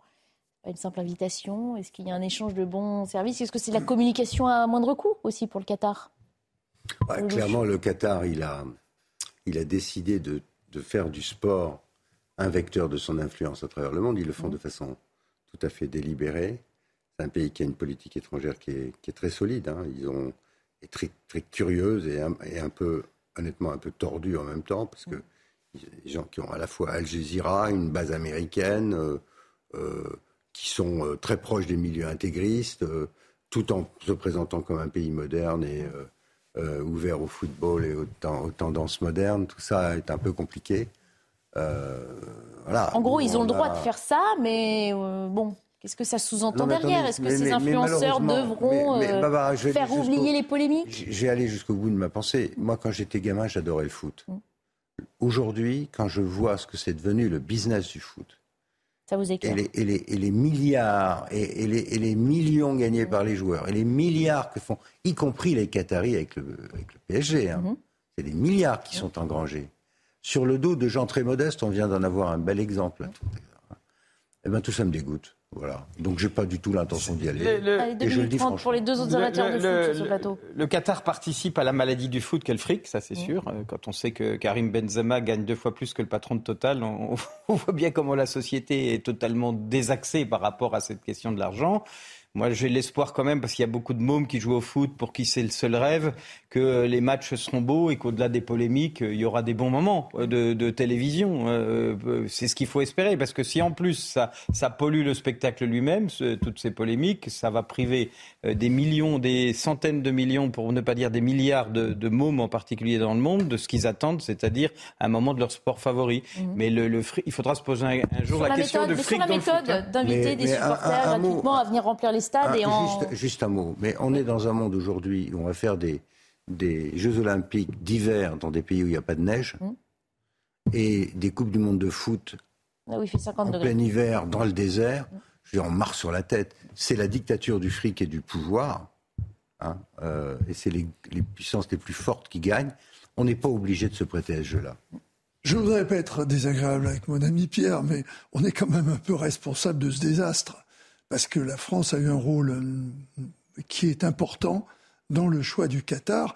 Speaker 1: pas une simple invitation. Est-ce qu'il y a un échange de bons services? Est-ce que c'est la communication à moindre coût aussi pour le Qatar?
Speaker 2: Clairement, le Qatar, il a, il a décidé de, de, faire du sport un vecteur de son influence à travers le monde. Ils le font mmh. de façon tout à fait délibérée. C'est un pays qui a une politique étrangère qui est, très solide. Hein. Ils ont est très, très curieuse et un, peu, honnêtement, un peu tordue en même temps, parce que des gens qui ont à la fois Al Jazeera, une base américaine, euh, euh, qui sont euh, très proches des milieux intégristes, tout en se présentant comme un pays moderne et ouvert au football et aux, tendances modernes. Tout ça est un peu compliqué.
Speaker 1: voilà. En gros, ils ont le droit de faire ça, mais bon, Qu'est-ce que ça sous-entend derrière Est-ce que ces influenceurs devront euh, faire oublier les polémiques?
Speaker 2: J'ai allé jusqu'au bout de ma pensée. Moi, quand j'étais gamin, j'adorais le foot. Mm. Aujourd'hui, quand je vois ce que c'est devenu le business du foot,
Speaker 1: ça vous éclaire.
Speaker 2: Et les, milliards, et, les, millions gagnés par les joueurs, et les milliards que font, y compris les Qataris avec le, PSG, hein. mm-hmm. c'est des milliards qui sont engrangés. Sur le dos de gens très modestes, on vient d'en avoir un bel exemple. Eh bien, tout ça me dégoûte. Voilà. Donc, j'ai pas du tout l'intention d'y aller.
Speaker 1: et je le dis pour les deux autres amateurs de foot sur ce plateau.
Speaker 6: Le Qatar participe à la maladie du foot qu'elle fric, ça c'est sûr. Euh, quand on sait que Karim Benzema gagne deux fois plus que le patron de Total, on voit bien comment la société est totalement désaxée par rapport à cette question de l'argent. Moi, j'ai l'espoir quand même, parce qu'il y a beaucoup de mômes qui jouent au foot pour qui c'est le seul rêve, que les matchs seront beaux et qu'au-delà des polémiques, il y aura des bons moments de, télévision. Euh, c'est ce qu'il faut espérer, parce que si en plus ça, ça pollue le spectacle lui-même, toutes ces polémiques, ça va priver euh, des millions, des centaines de millions, pour ne pas dire des milliards de, mômes en particulier dans le monde, de ce qu'ils attendent, c'est-à-dire un moment de leur sport favori. Mhm. Mais le, il faudra se poser un, jour la, question de fric
Speaker 1: sur la méthode d'inviter des supporters gratuitement à venir remplir les
Speaker 2: ah, juste, un mot, mais on est dans un monde aujourd'hui où on va faire des, des Jeux olympiques d'hiver dans des pays où il n'y a pas de neige hum. et des Coupes du monde de foot
Speaker 1: ah il fait 50
Speaker 2: en plein hiver dans le désert. Hum. Je veux on marche sur la tête. C'est la dictature du fric et du pouvoir. Hein, euh, et c'est les, les, puissances les plus fortes qui gagnent. On n'est pas obligé de se prêter à ce jeu-là.
Speaker 5: Je voudrais pas être désagréable avec mon ami Pierre, mais on est quand même un peu responsable de ce désastre parce que la France a eu un rôle euh, qui est important dans le choix du Qatar.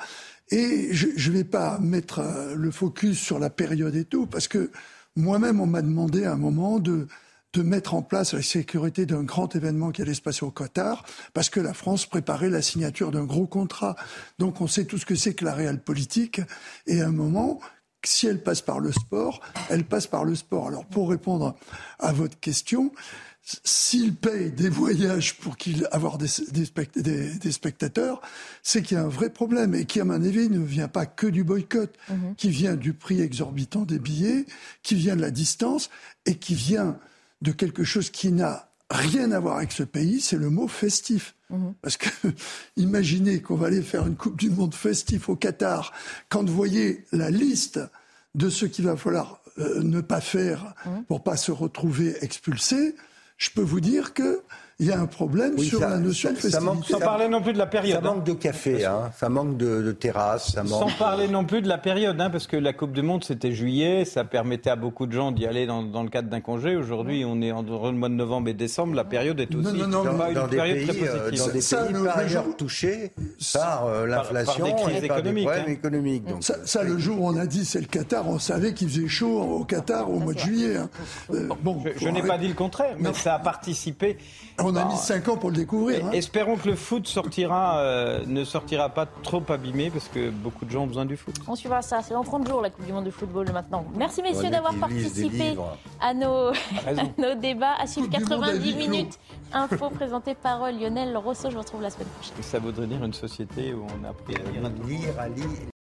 Speaker 5: Et je ne vais pas mettre euh, le focus sur la période et tout, parce que moi-même, on m'a demandé à un moment de, mettre en place la sécurité d'un grand événement qui allait se passer au Qatar, parce que la France préparait la signature d'un gros contrat. Donc on sait tout ce que c'est que la réelle politique. Et à un moment, si elle passe par le sport, elle passe par le sport. Alors pour répondre à votre question, s'il paye des voyages pour qu'il avoir des, des, spectateurs, c'est qu'il y a un vrai problème et qui, à mon avis, ne vient pas que du boycott, mhm. qui vient du prix exorbitant des billets, qui vient de la distance et qui vient de quelque chose qui n'a rien à voir avec ce pays, c'est le mot festif. Mhm. Parce que imaginez qu'on va aller faire une Coupe du Monde festif au Qatar, quand vous voyez la liste de ce qu'il va falloir euh, ne pas faire mhm. pour pas se retrouver expulsé, je peux vous dire que il y a un problème sur la notion de festivité.
Speaker 6: sans parler non plus de la période.
Speaker 2: Ça manque de café, hein. ça manque de, de terrasse. Ça
Speaker 6: manque... Sans parler non plus de la période, hein, parce que la Coupe du Monde, c'était juillet, ça permettait à beaucoup de gens d'y aller dans, dans, le cadre d'un congé. Aujourd'hui, on est entre le mois de novembre et décembre, la période est aussi
Speaker 2: non, non, non, dans, une période très positive. Euh, dans des ça, pays par ailleurs touchés par euh, l'inflation
Speaker 6: et par économiques, des problèmes
Speaker 2: hein. économiques.
Speaker 5: Donc, ça, ça, le jour où on a dit c'est le Qatar, on savait qu'il faisait chaud au Qatar au mois de juillet. Hein.
Speaker 6: Euh, bon, je, n'ai pas dit le contraire, mais ça a participé.
Speaker 5: On a mis 5 ans pour le découvrir. Hein.
Speaker 6: Espérons que le foot sortira, euh, ne sortira pas trop abîmé parce que beaucoup de gens ont besoin du foot.
Speaker 1: On suivra ça. C'est dans 30 jours la Coupe du Monde de football maintenant. Merci messieurs d'avoir participé à nos, nos débats. À suivre 90 minutes. Info présentée par Lionel Rousseau. Je vous retrouve la semaine prochaine.
Speaker 6: Ça voudrait dire une société où on a appris à lire.
Speaker 2: Lire, à lire.